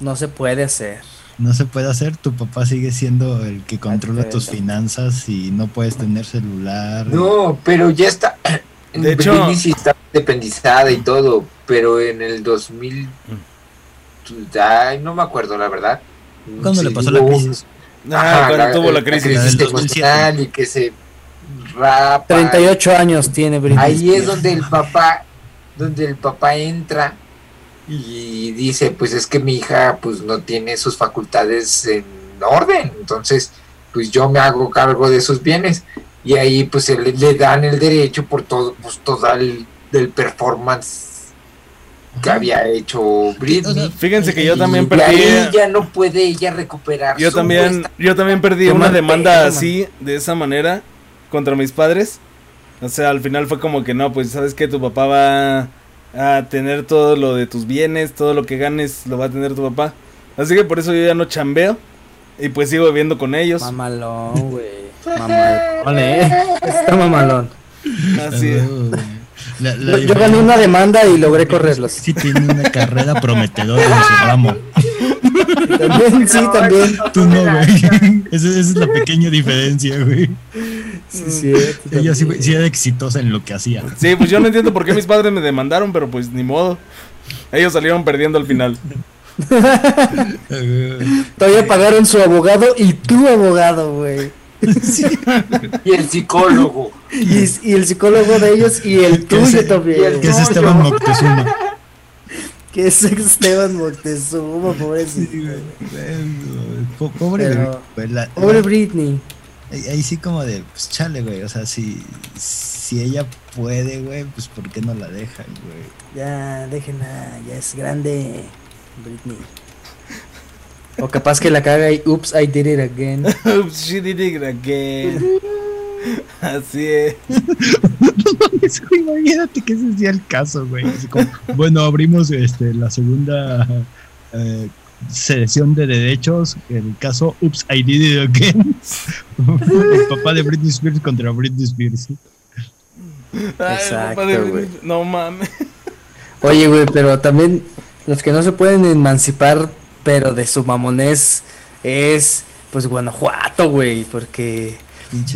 No se puede hacer. no se puede hacer. Tu papá sigue siendo el que controla tus finanzas y no puedes tener celular. No, pero ya está. *clears throat* De hecho- está independizada y todo, pero en el 2000. Ay, no me acuerdo, la verdad. ¿Cuándo Sí, le pasó la crisis? Ah, Ajá, cuando tuvo la crisis. La del 2007. emocional y que se rapa. 38 años tiene Britney. Ahí es donde el papá, donde el papá entra y dice, pues es que mi hija pues no tiene sus facultades en orden, entonces pues yo me hago cargo de sus bienes y ahí pues le, le dan el derecho por todo, pues todo el del performance que había hecho Britney. O sea, Fíjense que yo también perdí. ahí ya no puede ella recuperar. Yo su también, puesta. yo también perdí una demanda así, de esa manera, contra mis padres. O sea, al final fue como que no, pues sabes que tu papá va a tener todo lo de tus bienes, todo lo que ganes lo va a tener tu papá. Así que por eso yo ya no chambeo y pues sigo viviendo con ellos. Mamalón, güey. *laughs* Mamalón, eh. Está mamalón. Así es. La- la Yo, yo gané una demanda y logré correrlos. Sí, tiene una carrera prometedora en su ramo. También, sí, también. Tú no, güey. *laughs* Esa, esa es la pequeña diferencia, güey. Sí, cierto, Ella sí, era exitosa en lo que hacía. Sí, pues yo no entiendo por qué mis padres me demandaron, pero pues ni modo. Ellos salieron perdiendo al final. *laughs* Todavía pagaron su abogado y tu abogado, güey. Y el psicólogo. Y, y el psicólogo de ellos y el tuyo se- también. Que es Esteban Moctezuma. *laughs* Que es Esteban Moctezuma, pobrecito. Pobre, Pero-. La- Pobre Britney. Ahí, ahí sí como de, pues chale, güey. O sea, si, si ella puede, güey, pues ¿por qué no la dejan, güey? Ya, déjenla, ya es grande. Britney. O capaz que la caga y oops, I did it again. *laughs* Oops, she did it again. *laughs* Así es. *laughs* Imagínate que ese sea el caso, güey. Así como, bueno, abrimos este, la segunda eh, sesión de derechos. El caso Oops, I Did It Again. *laughs* el papá de Britney Spears contra Britney Spears. Ay, Exacto, de-. No mames. *laughs* Oye, güey, pero también los que no se pueden emancipar, pero de su mamonés, es pues Guanajuato, güey, porque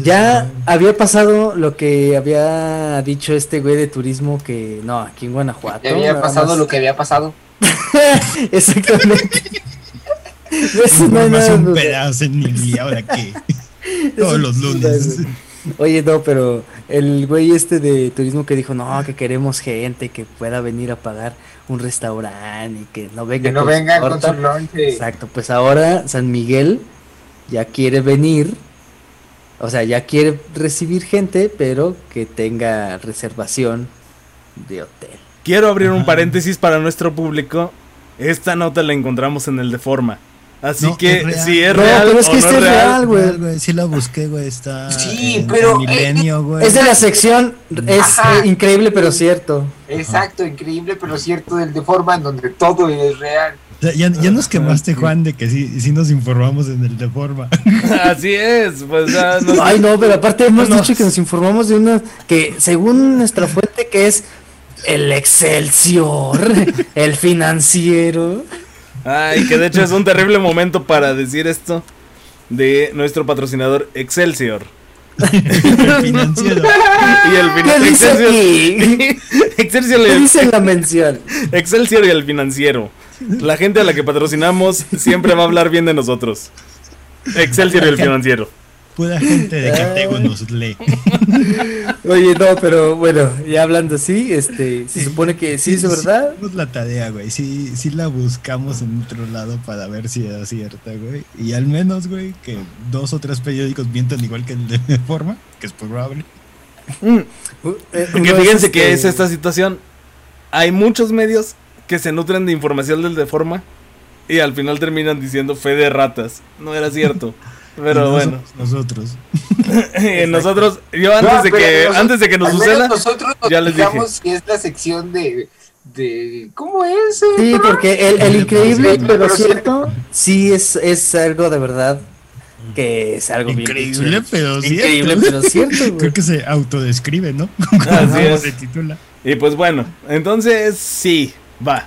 ya había pasado lo que había dicho este güey de turismo que no, aquí en Guanajuato. Ya había pasado más- lo que había pasado. *laughs* Exactamente. De eso no hay nada duda. pedazo en ¿Y ahora qué? *laughs* Todos los lunes. Oye, no, pero el güey este de turismo que dijo, no, que queremos gente que pueda venir a pagar un restaurante y que no venga Que no con su vengan con torta". su lonche. Exacto, pues ahora San Miguel ya quiere venir, o sea, ya quiere recibir gente, pero que tenga reservación de hotel. Quiero abrir un paréntesis para nuestro público. Esta nota la encontramos en el de forma. Así No, que es real. si es No, real pero es que no este es es real, güey. Sí la busqué, güey. Está Sí, en pero, Milenio, güey. Es de la sección, es eh, increíble pero cierto. Exacto, increíble, pero cierto del de forma en donde todo es real. O sea, ya, ya nos quemaste, Juan, de que sí, sí nos informamos en el de forma. *laughs* Así es, pues ya no sé. Ay, no, pero aparte hemos No. dicho que nos informamos de una que según nuestra fuente que es el Excelsior, *laughs* el financiero. Ay, que de hecho es un terrible momento para decir esto de nuestro patrocinador Excelsior. el financiero. Y el ¿Qué finan- dice Excelsior, aquí? *laughs* Excelsior, y ¿Qué dice en la mención? Excelsior y el financiero. La gente a la que patrocinamos siempre va a hablar bien de nosotros. Excelsior y el *laughs* financiero. Pura gente de Catego nos lee. Oye, no, pero bueno, ya hablando así, este, se supone que sí es verdad. Hicimos la tarea, güey. Sí, sí la buscamos en otro lado para ver si era cierta, güey. Y al menos, güey, que dos o tres periódicos mientan igual que el de *laughs* forma, que es probable. Mm, Uh, eh, fíjense este- que es esta situación. Hay muchos medios que se nutren de información del Deforma y al final terminan diciendo fe de ratas. No era cierto. *laughs* Pero no bueno, Nosotros. *laughs* nosotros, yo antes No, de que, nosotros- antes de que nos suceda, nosotros nos ya les fijamos que es la sección de, de ¿cómo es? eh? Sí, porque el, el increíble, pero pero cierto, sí es, es algo de verdad que es algo bien Increíble, pero Increíble, cierto. pero cierto, *laughs* güey. Creo que se autodescribe, ¿no? *laughs* Así Como es. se titula. y pues bueno, entonces sí, va.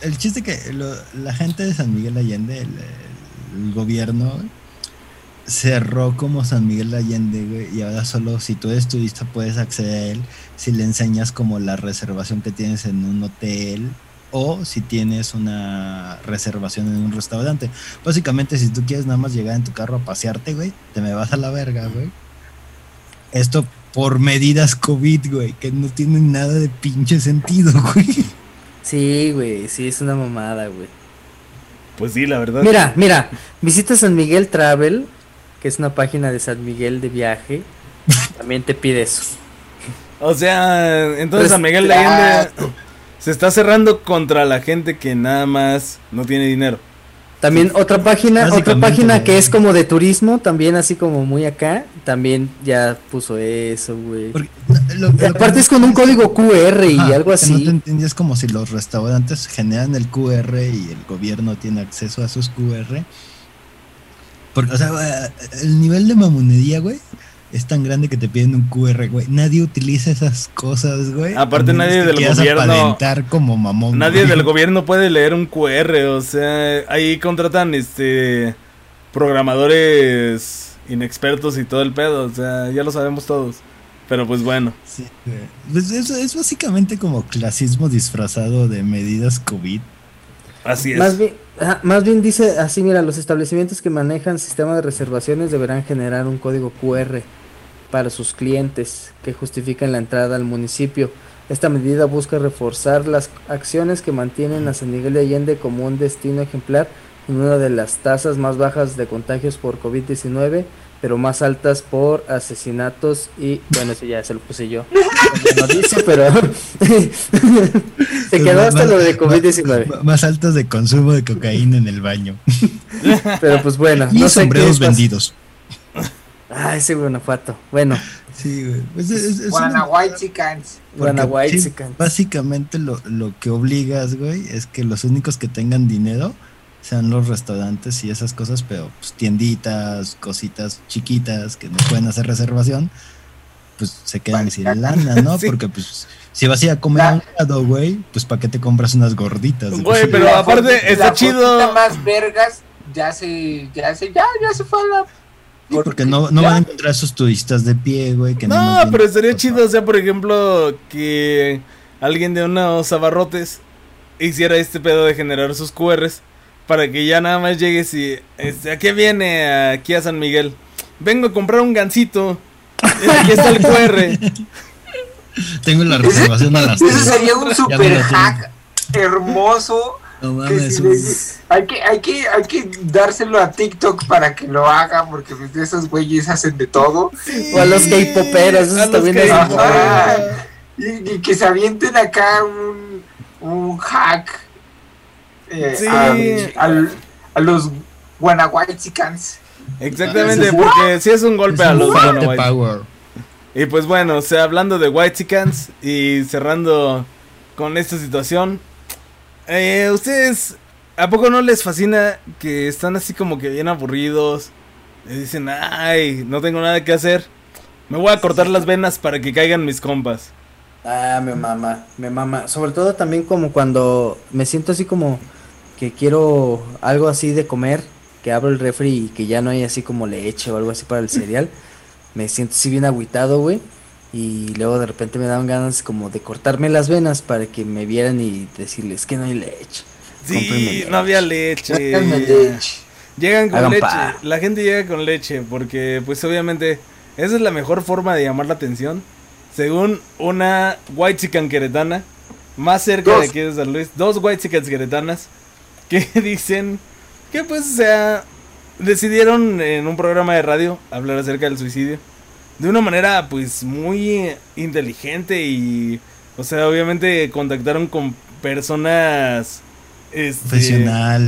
El chiste que lo- la gente de San Miguel Allende, el, el gobierno, cerró como San Miguel Allende, güey, y ahora solo si tú eres turista puedes acceder a él si le enseñas como la reservación que tienes en un hotel o si tienes una reservación en un restaurante. Básicamente, si tú quieres nada más llegar en tu carro a pasearte, güey, te me vas a la verga, güey. Esto por medidas COVID, güey, que no tienen nada de pinche sentido, *laughs* güey. Sí, güey, sí, es una mamada, güey. Pues sí, la verdad. Mira, mira, visita San Miguel Travel, que es una página de San Miguel de viaje, *laughs* también te pide eso. O sea, entonces Pues, San Miguel de Allende se está cerrando contra la gente que nada más no tiene dinero. También otra página, otra página que es como de turismo, también así como muy acá, también ya puso eso, güey. Aparte es con un código QR y algo que No te así. como si los restaurantes generan el QR y el gobierno tiene acceso a esos QR. Porque, o sea, el nivel de mamonería, güey, es tan grande que te piden un QR, güey. Nadie utiliza esas cosas, güey. Aparte, nadie del gobierno- como mamón. Nadie güey. del *laughs* gobierno puede leer un QR, o sea, ahí contratan este programadores inexpertos y todo el pedo, o sea, ya lo sabemos todos. Pero pues bueno, Sí, güey. Pues es, es básicamente como clasismo disfrazado de medidas COVID. así es. Más bien, ajá, más bien dice así, mira, los establecimientos que manejan sistema de reservaciones deberán generar un código QR para sus clientes que justifiquen la entrada al municipio. Esta medida busca reforzar las acciones que mantienen a San Miguel de Allende como un destino ejemplar en una de las tasas más bajas de contagios por COVID-19, pero más altas por asesinatos y, bueno, eso ya se lo puse yo. *laughs* No dice, pero *laughs* se quedó hasta lo de COVID-19. M- Más altos de consumo de cocaína en el baño. *laughs* Pero pues bueno, Y no sé qué sombreros vendidos. Ah, ese Guanajuato. Bueno, Sí, güey. Pues es- es- sí, básicamente lo, lo que obligas, güey, es que los únicos que tengan dinero sean los restaurantes y esas cosas, pero pues tienditas, cositas chiquitas que no pueden hacer reservación, pues se quedan sin lana, ¿no? *laughs* Sí. Porque pues si vas a ir a comer a un lado, güey, pues para qué te compras unas gorditas. Güey, pero La aparte está la chido. más vergas ya se, ya se, ya, ya se fue a la. Sí, porque no, no ya. van a encontrar esos turistas de pie, güey. que No, pero estaría chido, o sea, por ejemplo, que alguien de unos abarrotes hiciera este pedo de generar sus QRs para que ya nada más llegues y, este, ¿a qué viene aquí a San Miguel? Vengo a comprar un gancito. Aquí está el QR. *laughs* Tengo la reservación a las Ese tres. sería un super hack hermoso. No que mames, si le- hay, que, hay, que, hay que dárselo a TikTok para que lo haga, porque pues, esos güeyes hacen de todo. O a los K-poperos, y que se avienten acá un, un hack eh, Sí. a, al- a los Guanahuaychicans. Exactamente, porque si es un golpe es a los power. Y pues bueno, o sea, hablando de White Chickens y cerrando con esta situación, eh, ¿ustedes a poco no les fascina que están así como que bien aburridos? Y dicen, ay, no tengo nada que hacer. Me voy a cortar las venas para que caigan mis compas. Ah, me mama, me mama. Sobre todo también como cuando me siento así como que quiero algo así de comer, que abro el refri y que ya no hay así como leche o algo así para el cereal. Me siento así bien agüitado, güey. Y luego de repente me dan ganas como de cortarme las venas para que me vieran y decirles que no hay leche. Sí, leche. no había leche. Leche. Llegan con Hagan leche. pa. La gente llega con leche porque pues obviamente esa es la mejor forma de llamar la atención. Según una white chican queretana, más cerca Dos. de aquí de San Luis, dos white chicans queretanas *laughs* que dicen que pues o sea, decidieron en un programa de radio hablar acerca del suicidio de una manera pues muy inteligente y o sea, obviamente contactaron con personas este,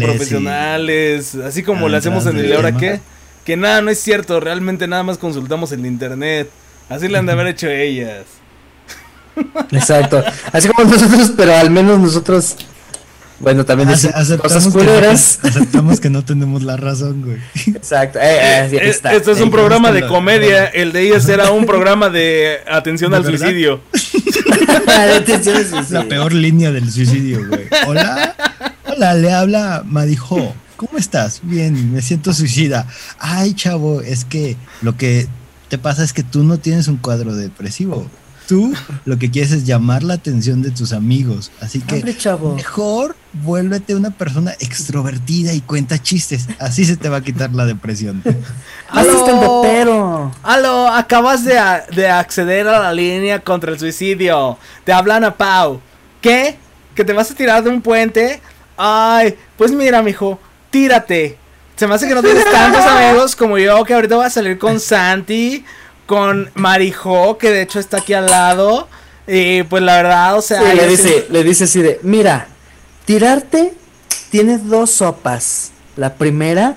Profesionales y- así como Ah, lo hacemos en el ahora qué, que nada, no es cierto, realmente nada más consultamos el internet, así le han de haber hecho ellas. Exacto. Así como nosotros, pero al menos nosotros, bueno, también Ace- decimos cosas aceptamos, que culeras. no, aceptamos que no tenemos la razón, güey. Exacto. Eh, eh, Eh, está. Es un Eh, programa de la- comedia, el de ellas era un *laughs* programa de atención ¿De al verdad? suicidio. *laughs* Atención al suicidio. La peor línea del suicidio, güey. Hola, hola, le habla Madijo. ¿Cómo estás? Bien, me siento suicida. Ay, chavo, es que lo que te pasa es que tú no tienes un cuadro depresivo. Tú lo que quieres es llamar la atención de tus amigos. Así que Hombre, chavo. mejor vuélvete una persona extrovertida y cuenta chistes. Así se te va a quitar la depresión. *laughs* Hazte estandopero. Aló, acabas de, a- de acceder a la línea contra el suicidio. Te hablan a Pau. ¿Qué? ¿Que te vas a tirar de un puente? Ay, pues mira, mijo, tírate. Se me hace que no tienes tantos *laughs* amigos como yo, que ahorita voy a salir con Santi, con Marijo, que de hecho está aquí al lado. Y pues la verdad, o sea. Sí, le dice, le dice así de, mira, tirarte tienes dos sopas. La primera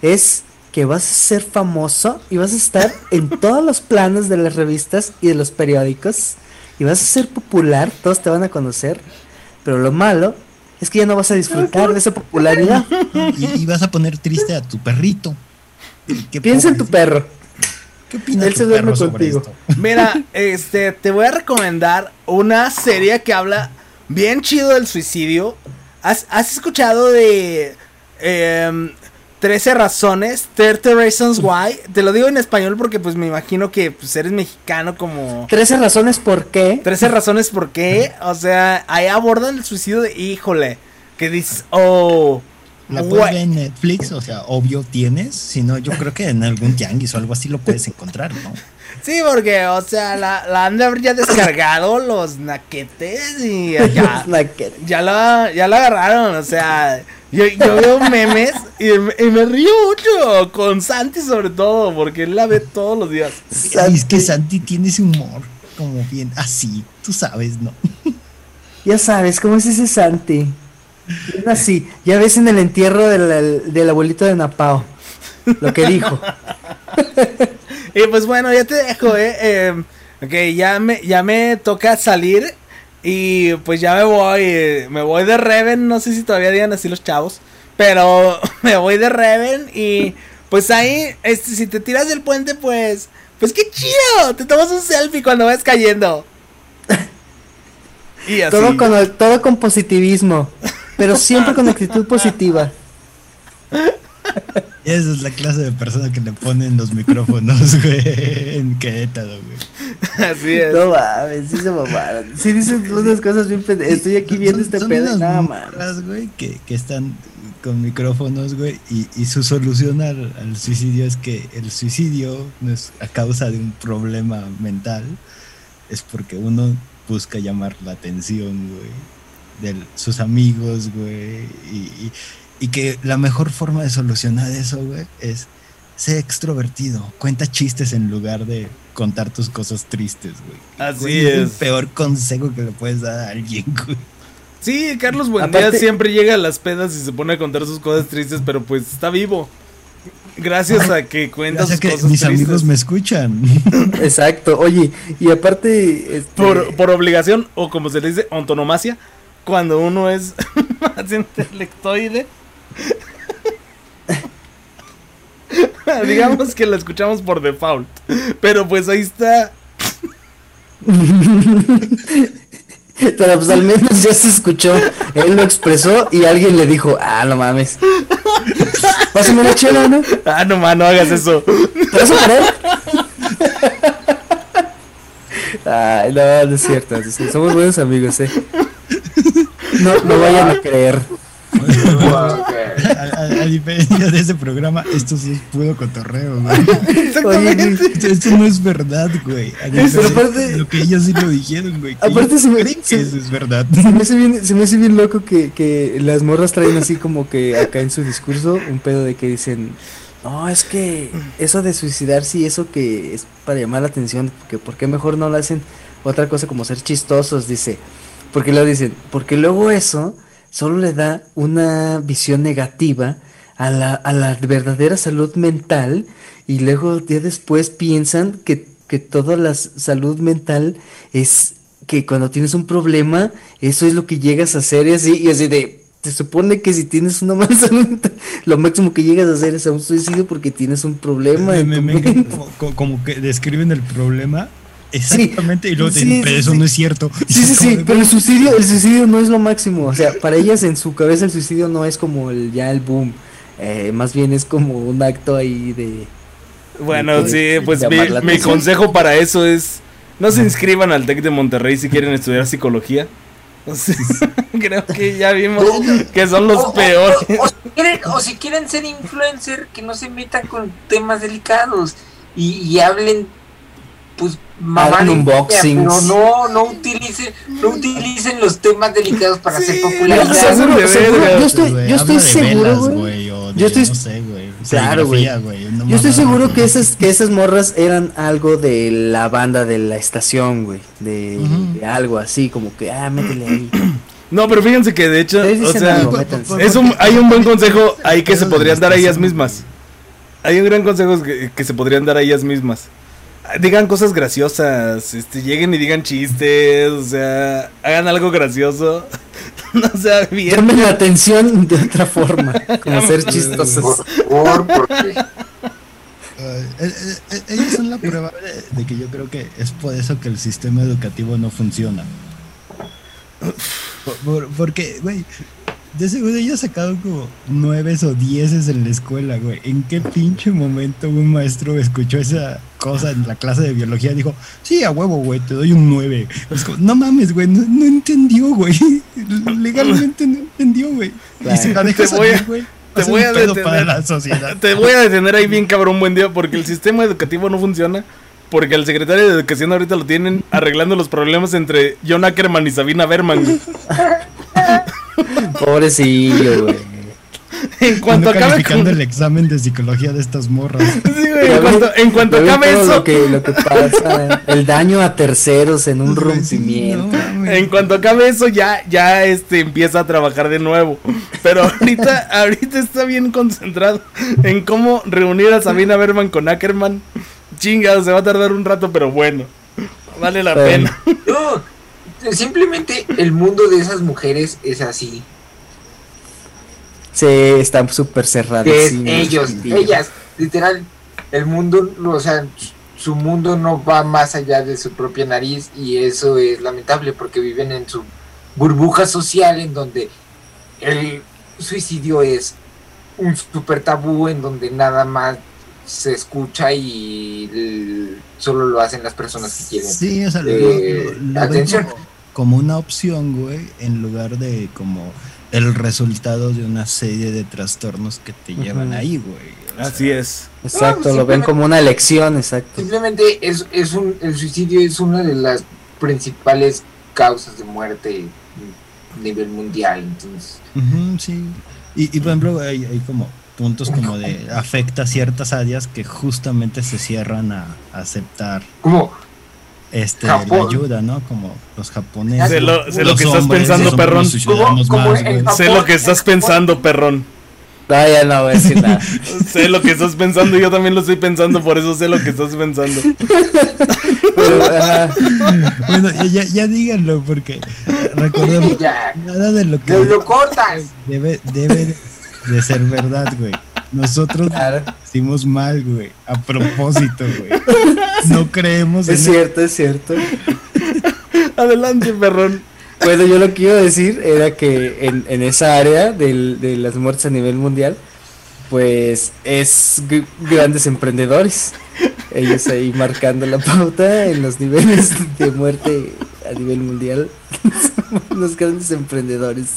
es que vas a ser famoso y vas a estar en *laughs* todos los planos de las revistas y de los periódicos y vas a ser popular, todos te van a conocer, pero lo malo es que ya no vas a disfrutar de esa popularidad. Y, y vas a poner triste a tu perrito. ¿Qué Piensa en tu perro. ¿Qué opina Él se duerme contigo. *laughs* Mira, este, te voy a recomendar una serie que habla bien chido del suicidio. ¿Has, has escuchado de em, 13 razones? 30 Reasons Why. Te lo digo en español porque pues me imagino que pues, eres mexicano como... 13 razones por qué. 13 razones por qué. O sea, ahí abordan el suicidio de híjole. Que dices, oh... La puedes ver en Netflix, o sea, obvio tienes. Si no, yo creo que en algún tianguis o algo así lo puedes encontrar, ¿no? Sí, porque, o sea, la, la han de haber ya descargado los naquetes y ya, *laughs* Naquet. ya la, ya la agarraron, o sea, yo, yo veo memes y, me- y me río mucho con Santi sobre todo, porque él la ve todos los días. Ay, es que Santi tiene ese humor como bien así, tú sabes, ¿no? Ya sabes, ¿cómo es ese Santi? *laughs* Así, ya ves en el entierro del, del abuelito de Napao lo que dijo. *laughs* Y pues bueno, ya te dejo, eh, eh, ok, ya me, ya me toca salir y pues ya me voy, eh, me voy de Reven, no sé si todavía digan así los chavos, pero *laughs* me voy de Reven y pues ahí, este, si te tiras del puente, pues, pues qué chido, te tomas un selfie cuando vas cayendo. Y así. Todo con, todo con positivismo, pero siempre con actitud positiva. Esa es la clase de persona que le ponen los micrófonos, *laughs* güey, en Querétaro, güey. Así es. No mames, sí se mamaron. Sí dicen unas cosas bien pende- Estoy aquí viendo Son- este son pedo y nada más. güey, que, que están con micrófonos, güey, y, y su solución al, al suicidio es que el suicidio no es a causa de un problema mental, es porque uno busca llamar la atención, güey, de sus amigos, güey, y, y- y que la mejor forma de solucionar eso, güey, es ser extrovertido, cuenta chistes en lugar de contar tus cosas tristes, güey. Así Güey, el es. peor consejo que le puedes dar a alguien, *laughs* güey. Sí, Carlos Buendía Aparte- siempre llega a las pedas y se pone a contar sus cosas tristes, pero pues está vivo. Gracias a que cuenta O sea sus que cosas mis tristes. amigos me escuchan. *laughs* Exacto, oye, y aparte. este, Por, por obligación, o como se le dice, ontonomasia, cuando uno es *laughs* más intelectoide. *laughs* Digamos que la escuchamos por default. Pero pues ahí está. Pero pues al menos ya se escuchó. Él lo expresó y alguien le dijo, ah, no mames. Pásame una chela, ¿no? ¿Te Ah, no, man, no hagas eso. vas a parar? Ay, no, no es cierto. Somos buenos amigos, eh. No, no vayan a creer. A, a- a diferencia de ese programa, esto sí es puro cotorreo, güey. *laughs* Exactamente. Esto, esto no es verdad, güey. Pero aparte- lo que ellos sí lo dijeron, güey. Aparte se me- creen que se- eso es verdad. Se me hace bien, se me hace bien loco que, que las morras traen así como que acá en su discurso un pedo de que dicen, no, es que eso de suicidarse y eso que es para llamar la atención, que por qué mejor no lo hacen otra cosa como ser chistosos, dice, porque lo dicen, porque luego eso solo le da una visión negativa a la, a la verdadera salud mental y luego ya después piensan que, que toda la salud mental es que cuando tienes un problema, eso es lo que llegas a hacer y así, y así de, se supone que si tienes una *laughs* mala salud mental, lo máximo que llegas a hacer es a un suicidio porque tienes un problema en Me- tu me- me- mente. como, como- como que describen el problema exactamente y luego te sí, dicen, pero sí, eso sí. no es cierto. Sí, sí, sí, pero el suicidio, el suicidio no es lo máximo, o sea, para ellas en su cabeza el suicidio no es como el ya el boom, eh, más bien es como un acto ahí de... Bueno, de- sí, de pues mi, mi consejo para eso es no se inscriban al TEC de Monterrey si quieren estudiar psicología. *laughs* Creo que ya vimos que son los O- o- peores. O, o si quieren, o si quieren ser influencer, que no se metan con temas delicados y, y hablen, pues, mamá de media, unboxings. pero no, no utilicen, no utilicen los temas delicados para Sí, hacer no, popularidad. se hacen de seguro, verga. yo estoy, güey, yo estoy seguro, velas, güey. Yo estoy- no sé, güey. Claro, güey. no Yo estoy seguro que esas, que esas morras eran algo de la banda de la estación, güey. De, algo así, como que, ah, métele ahí. *clears throat* No, pero fíjense que de hecho, o sea, algo, es un, hay un buen consejo ahí que se podrían dar a ellas mismas. Hay un gran consejo que, que se podrían dar a ellas mismas. Digan cosas graciosas, este, lleguen y digan chistes, o sea, hagan algo gracioso. *laughs* no sea bien. Llamen la atención de otra forma, como *laughs* ser chistosos. Por favor, porque Ay, eh, eh, eh, ellos son la prueba de, de que yo creo que es por eso que el sistema educativo no funciona. Por- por- porque, güey, de seguro ellos sacaron como nueves o dieces en la escuela, güey. ¿En qué pinche momento un maestro escuchó esa cosa en la clase de biología? Dijo, sí, a huevo, güey, te doy un nueve. Es como, no mames, güey, no, no entendió, güey. *laughs* Legalmente no entendió, güey. Y si la a- salir, güey, te voy a detener. para la sociedad. *laughs* Te voy a detener ahí bien cabrón buen día porque el sistema educativo no funciona. Porque el secretario de Educación ahorita lo tienen arreglando los problemas entre John Ackerman y Sabina Berman. *laughs* *laughs* Pobrecillo, güey. En cuanto no acabe con... el examen de psicología de estas morras. *laughs* Sí, güey, en cuanto, en cuanto acabe eso, Lo que, lo que pasa, el daño a terceros en un rompimiento. no en cuanto acabe eso ya, ya este empieza a trabajar de nuevo. Pero ahorita, *laughs* ahorita está bien concentrado en cómo reunir a Sabina Berman con Ackerman. Chingado, se va a tardar un rato, pero bueno. Vale la pena. Simplemente el mundo de esas mujeres es así. Sí, están súper cerrados. Es sí, ellos, sí. ellas, literal, el mundo, o sea, su mundo no va más allá de su propia nariz y eso es lamentable porque viven en su burbuja social en donde el suicidio es un super tabú en donde nada más se escucha y solo lo hacen las personas que quieren. Sí, o sea, lo, Eh, lo- atención. Como una opción, güey, en lugar de como el resultado de una serie de trastornos que te llevan ahí, güey. Sea, Así es. Exacto, No, lo ven como una elección, exacto. Simplemente es, es un, el suicidio es una de las principales causas de muerte a nivel mundial. Entonces, ujú, sí. Y, y por ejemplo, hay, hay como puntos como de afecta ciertas áreas que justamente se cierran a, a aceptar como este la Japón. ayuda, ¿no? Como los japoneses. Sé lo, sé lo los que estás hombres, pensando, perrón. Sé lo que estás pensando, perrón. No, ya no voy a decir nada. *laughs* Sé lo que estás pensando, yo también lo estoy pensando, por eso sé lo que estás pensando. Pero, ajá, Bueno, ya, ya, díganlo, porque recordemos, *laughs* ya, nada de lo que lo cortas. debe, debe de ser verdad, güey. Nosotros claro. hicimos mal, güey. A propósito, güey. *laughs* No creemos en Es cierto, es cierto. *laughs* Adelante, perrón. Bueno, yo lo que iba a decir era que en, en esa área del- de las muertes a nivel mundial, pues es grandes emprendedores. Ellos ahí marcando la pauta en los niveles de muerte a nivel mundial. *laughs* Los grandes emprendedores.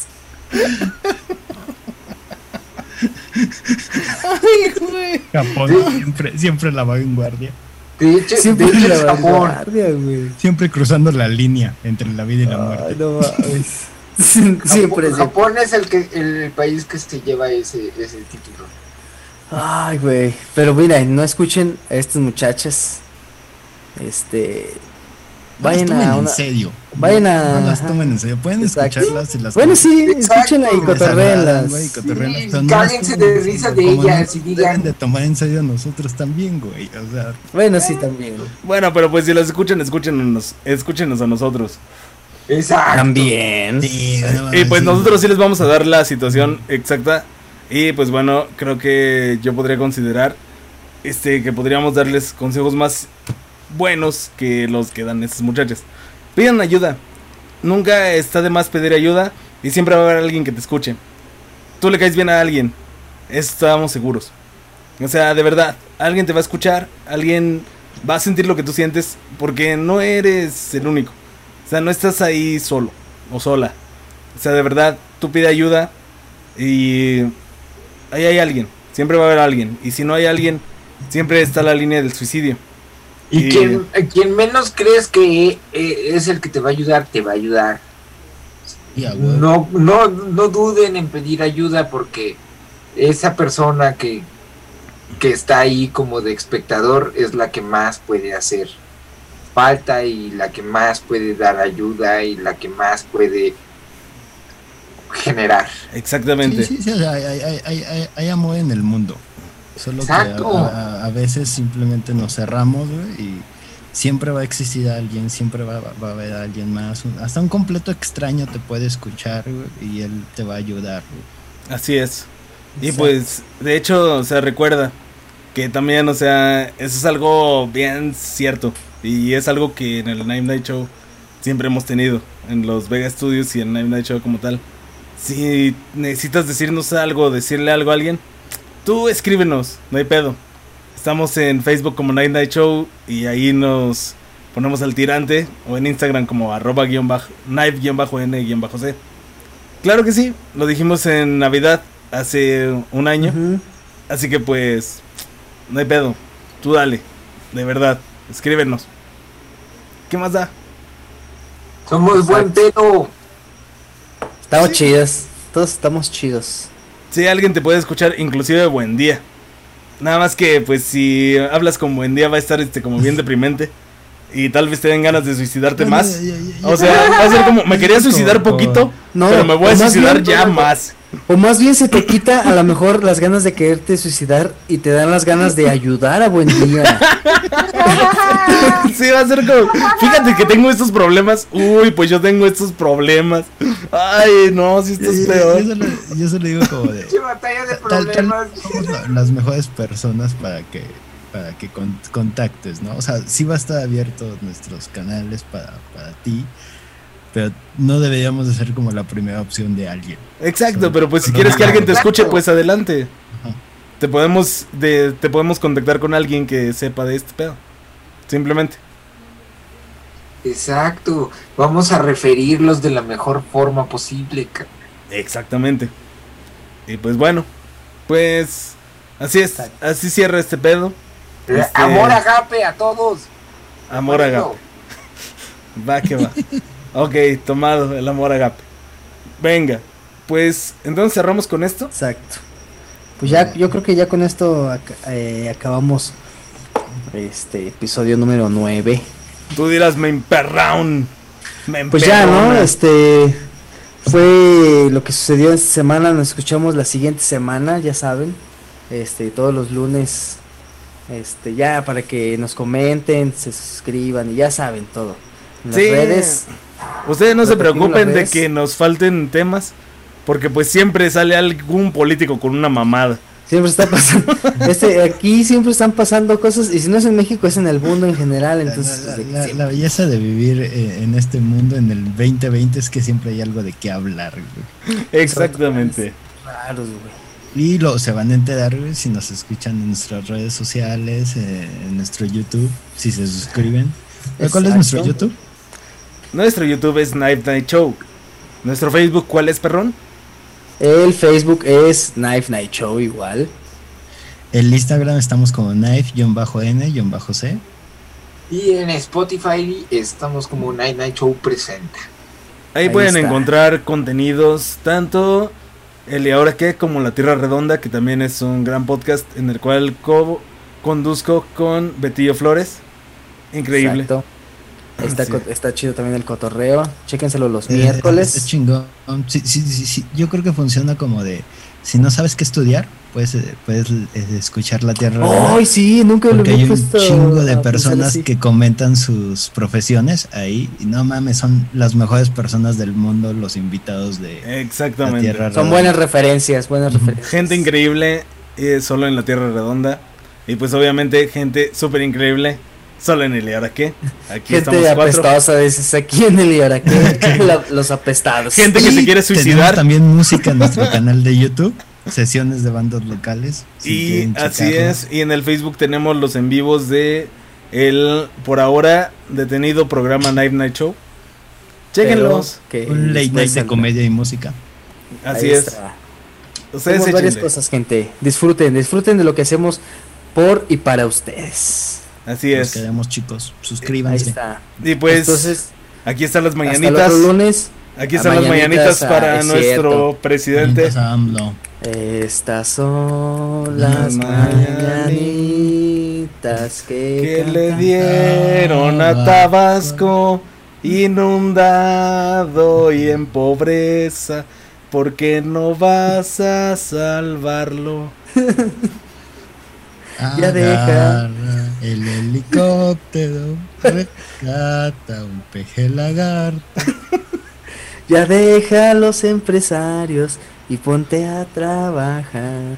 Ay, güey. Japón, siempre, siempre la vanguardia. De hecho, Siempre de hecho la es Japón. vanguardia, güey. Siempre cruzando la línea entre la vida y la Ay, muerte. no mames. *laughs* Siempre, Japón, siempre. Japón es el que el país que se lleva ese, ese título. Ay, güey. Pero mira, no escuchen a estas muchachas. Este. No las Vayan tomen a en una. serio. vayan a- No las tomen en serio. Pueden Exacto. escucharlas y las Bueno, sí, escúchenla y Les cotorréenlas. güey, cotorréenlas, Sí, pero no cáguense las de en risa de ellas y digan- deben de tomar en serio a nosotros también, güey. O sea, Bueno, sí, también. Bueno, pero pues si las escuchan, escúchenos, escúchenos a nosotros. Exacto. También. sí, no Y pues nosotros sí les vamos a dar la situación exacta. Y pues bueno, creo que yo podría considerar este que podríamos darles consejos más buenos que los que dan estas muchachas. Pidan ayuda. Nunca está de más pedir ayuda y siempre va a haber alguien que te escuche. Tú le caes bien a alguien. Estamos seguros. O sea, de verdad, alguien te va a escuchar, alguien va a sentir lo que tú sientes porque no eres el único. O sea, no estás ahí solo o sola. O sea, de verdad, tú pide ayuda y ahí hay alguien. Siempre va a haber alguien. Y si no hay alguien, siempre está la línea del suicidio. Y quien, quien menos crees que eh, es el que te va a ayudar, te va a ayudar. huevo. No, no, no duden en pedir ayuda porque esa persona que que está ahí como de espectador es la que más puede hacer falta y la que más puede dar ayuda y la que más puede generar. Exactamente. Sí, sí, sí, o sea, hay, hay- hay- hay- hay amor en el mundo. Solo Exacto. que a, a- a veces simplemente nos cerramos, güey, y siempre va a existir alguien, siempre va, va a haber alguien más. Un- hasta un completo extraño te puede escuchar, güey, y él te va a ayudar, güey. Así es. Y Exacto. pues, de hecho, o sea, recuerda que también, o sea, eso es algo bien cierto. Y es algo que en el Night Night Show siempre hemos tenido. En los Vega Studios y en Night Night Show como tal. Si necesitas decirnos algo, decirle algo a alguien, tú escríbenos, no hay pedo. Estamos en Facebook como Night Night Show y ahí nos ponemos al tirante. O en Instagram como arroba guion bajo, knife-n guion bajo c. Claro que sí, lo dijimos en Navidad hace un año. Así que pues, no hay pedo. Tú dale, de verdad, escríbenos. ¿Qué más da? Somos buen pedo. Estamos chidos. Todos estamos chidos. Si alguien te puede escuchar, inclusive buen día. Nada más que pues si hablas con buen día va a estar este como bien deprimente. Y tal vez te den ganas de suicidarte más. O sea, va a ser como, me quería suicidar poquito, No, pero me voy a suicidar ya más. O más bien se te quita a lo mejor las ganas de quererte suicidar y te dan las ganas de ayudar a buen día. Sí, va a ser como, fíjate que tengo estos problemas. Uy, pues yo tengo estos problemas. Ay, no, si esto es Yo- yo- peor. Yo, solo, yo solo digo como de... Qué batalla de tal, las mejores personas para que para que con- contactes, ¿no? O sea, sí va a estar abierto nuestros canales para, para ti, pero no deberíamos de ser como la primera opción de alguien. Exacto, pero pues si quieres que alguien te escuche, pues adelante. Ajá. Te podemos de, te podemos contactar con alguien que sepa de este pedo. Simplemente. Exacto. Vamos a referirlos de la mejor forma posible. Exactamente. Y pues bueno, pues así es, así cierra este pedo. Este- Amor agape a todos. Amor agape. Va que va. *laughs* ok, tomado el amor agape. Venga, pues entonces cerramos con esto. Exacto. Pues ya, yo creo que ya con esto eh, acabamos este episodio número 9. Tú dirás, me emperraun. Me Pues ya, ¿no? emperrona". Este fue lo que sucedió esta semana. Nos escuchamos la siguiente semana, ya saben. Este, todos los lunes. Este, ya para que nos comenten, se suscriban y ya saben todo. Las Sí. redes. Ustedes no se preocupen de que nos falten temas, porque pues siempre sale algún político con una mamada. Siempre está pasando. *laughs* Este, aquí siempre están pasando cosas. Y si no es en México, es en el mundo en general. Entonces, la, la belleza de vivir eh, en este mundo en el 2020 es que siempre hay algo de qué hablar, güey. Exactamente. raros, güey. Y lo, se van a enterar güey, si nos escuchan en nuestras redes sociales, eh, en nuestro YouTube, si se suscriben. ¿Cuál es nuestro. YouTube? Nuestro YouTube es Night Night Show. Nuestro Facebook, ¿cuál es, perrón? El Facebook es Knife Night Show igual. El Instagram estamos como knife-n-c. Y en Spotify estamos como Night Night Show presenta. Ahí, Ahí pueden está. encontrar contenidos tanto el y ahora qué como La Tierra Redonda, que también es un gran podcast en el cual co conduzco con Betillo Flores. Increíble. Exacto. Está, Sí. co- está chido también el cotorreo. Chéquenselo los Eh, miércoles. Es chingón. Sí, sí, sí, sí. Yo creo que funciona como de, si no sabes qué estudiar, puedes, eh, puedes eh, escuchar la Tierra. Redonda. ¡Ay, sí! Nunca lo Porque había hay un chingo de pensar personas que comentan sus profesiones ahí. Y no mames, son las mejores personas del mundo los invitados de la Exactamente. Tierra Son Redonda. buenas referencias, buenas referencias. Gente increíble eh, solo en la Tierra Redonda. Y pues obviamente gente súper increíble solo en el y ahora qué. Aquí Gente apestosa, dices aquí en el y ahora qué. Los apestados. Gente que Y se quiere suicidar. también música en nuestro *laughs* canal de YouTube. Sesiones de bandas locales. si Y así checarlo. es, y en el Facebook tenemos los en vivos de el por ahora detenido programa Night Night Show. Chéquenlos. Un late night de comedia y música. Así Ahí es. Ustedes Hacemos varias cosas, gente. Disfruten, disfruten de lo que hacemos por y para ustedes. Así Nos es. quedamos chicos. Ahí Suscríbanse. está. Y pues Entonces, aquí están las hasta el mañanitas. otro lunes. Aquí están las mañanitas, mañanitas ah, para es nuestro cierto. presidente. Estas son Las mañanitas que, que le dieron a Tabasco inundado y en pobreza porque no vas a salvarlo *laughs* Ya deja. El helicóptero, *laughs* rescata un peje lagarto. Ya deja a los empresarios y ponte a trabajar.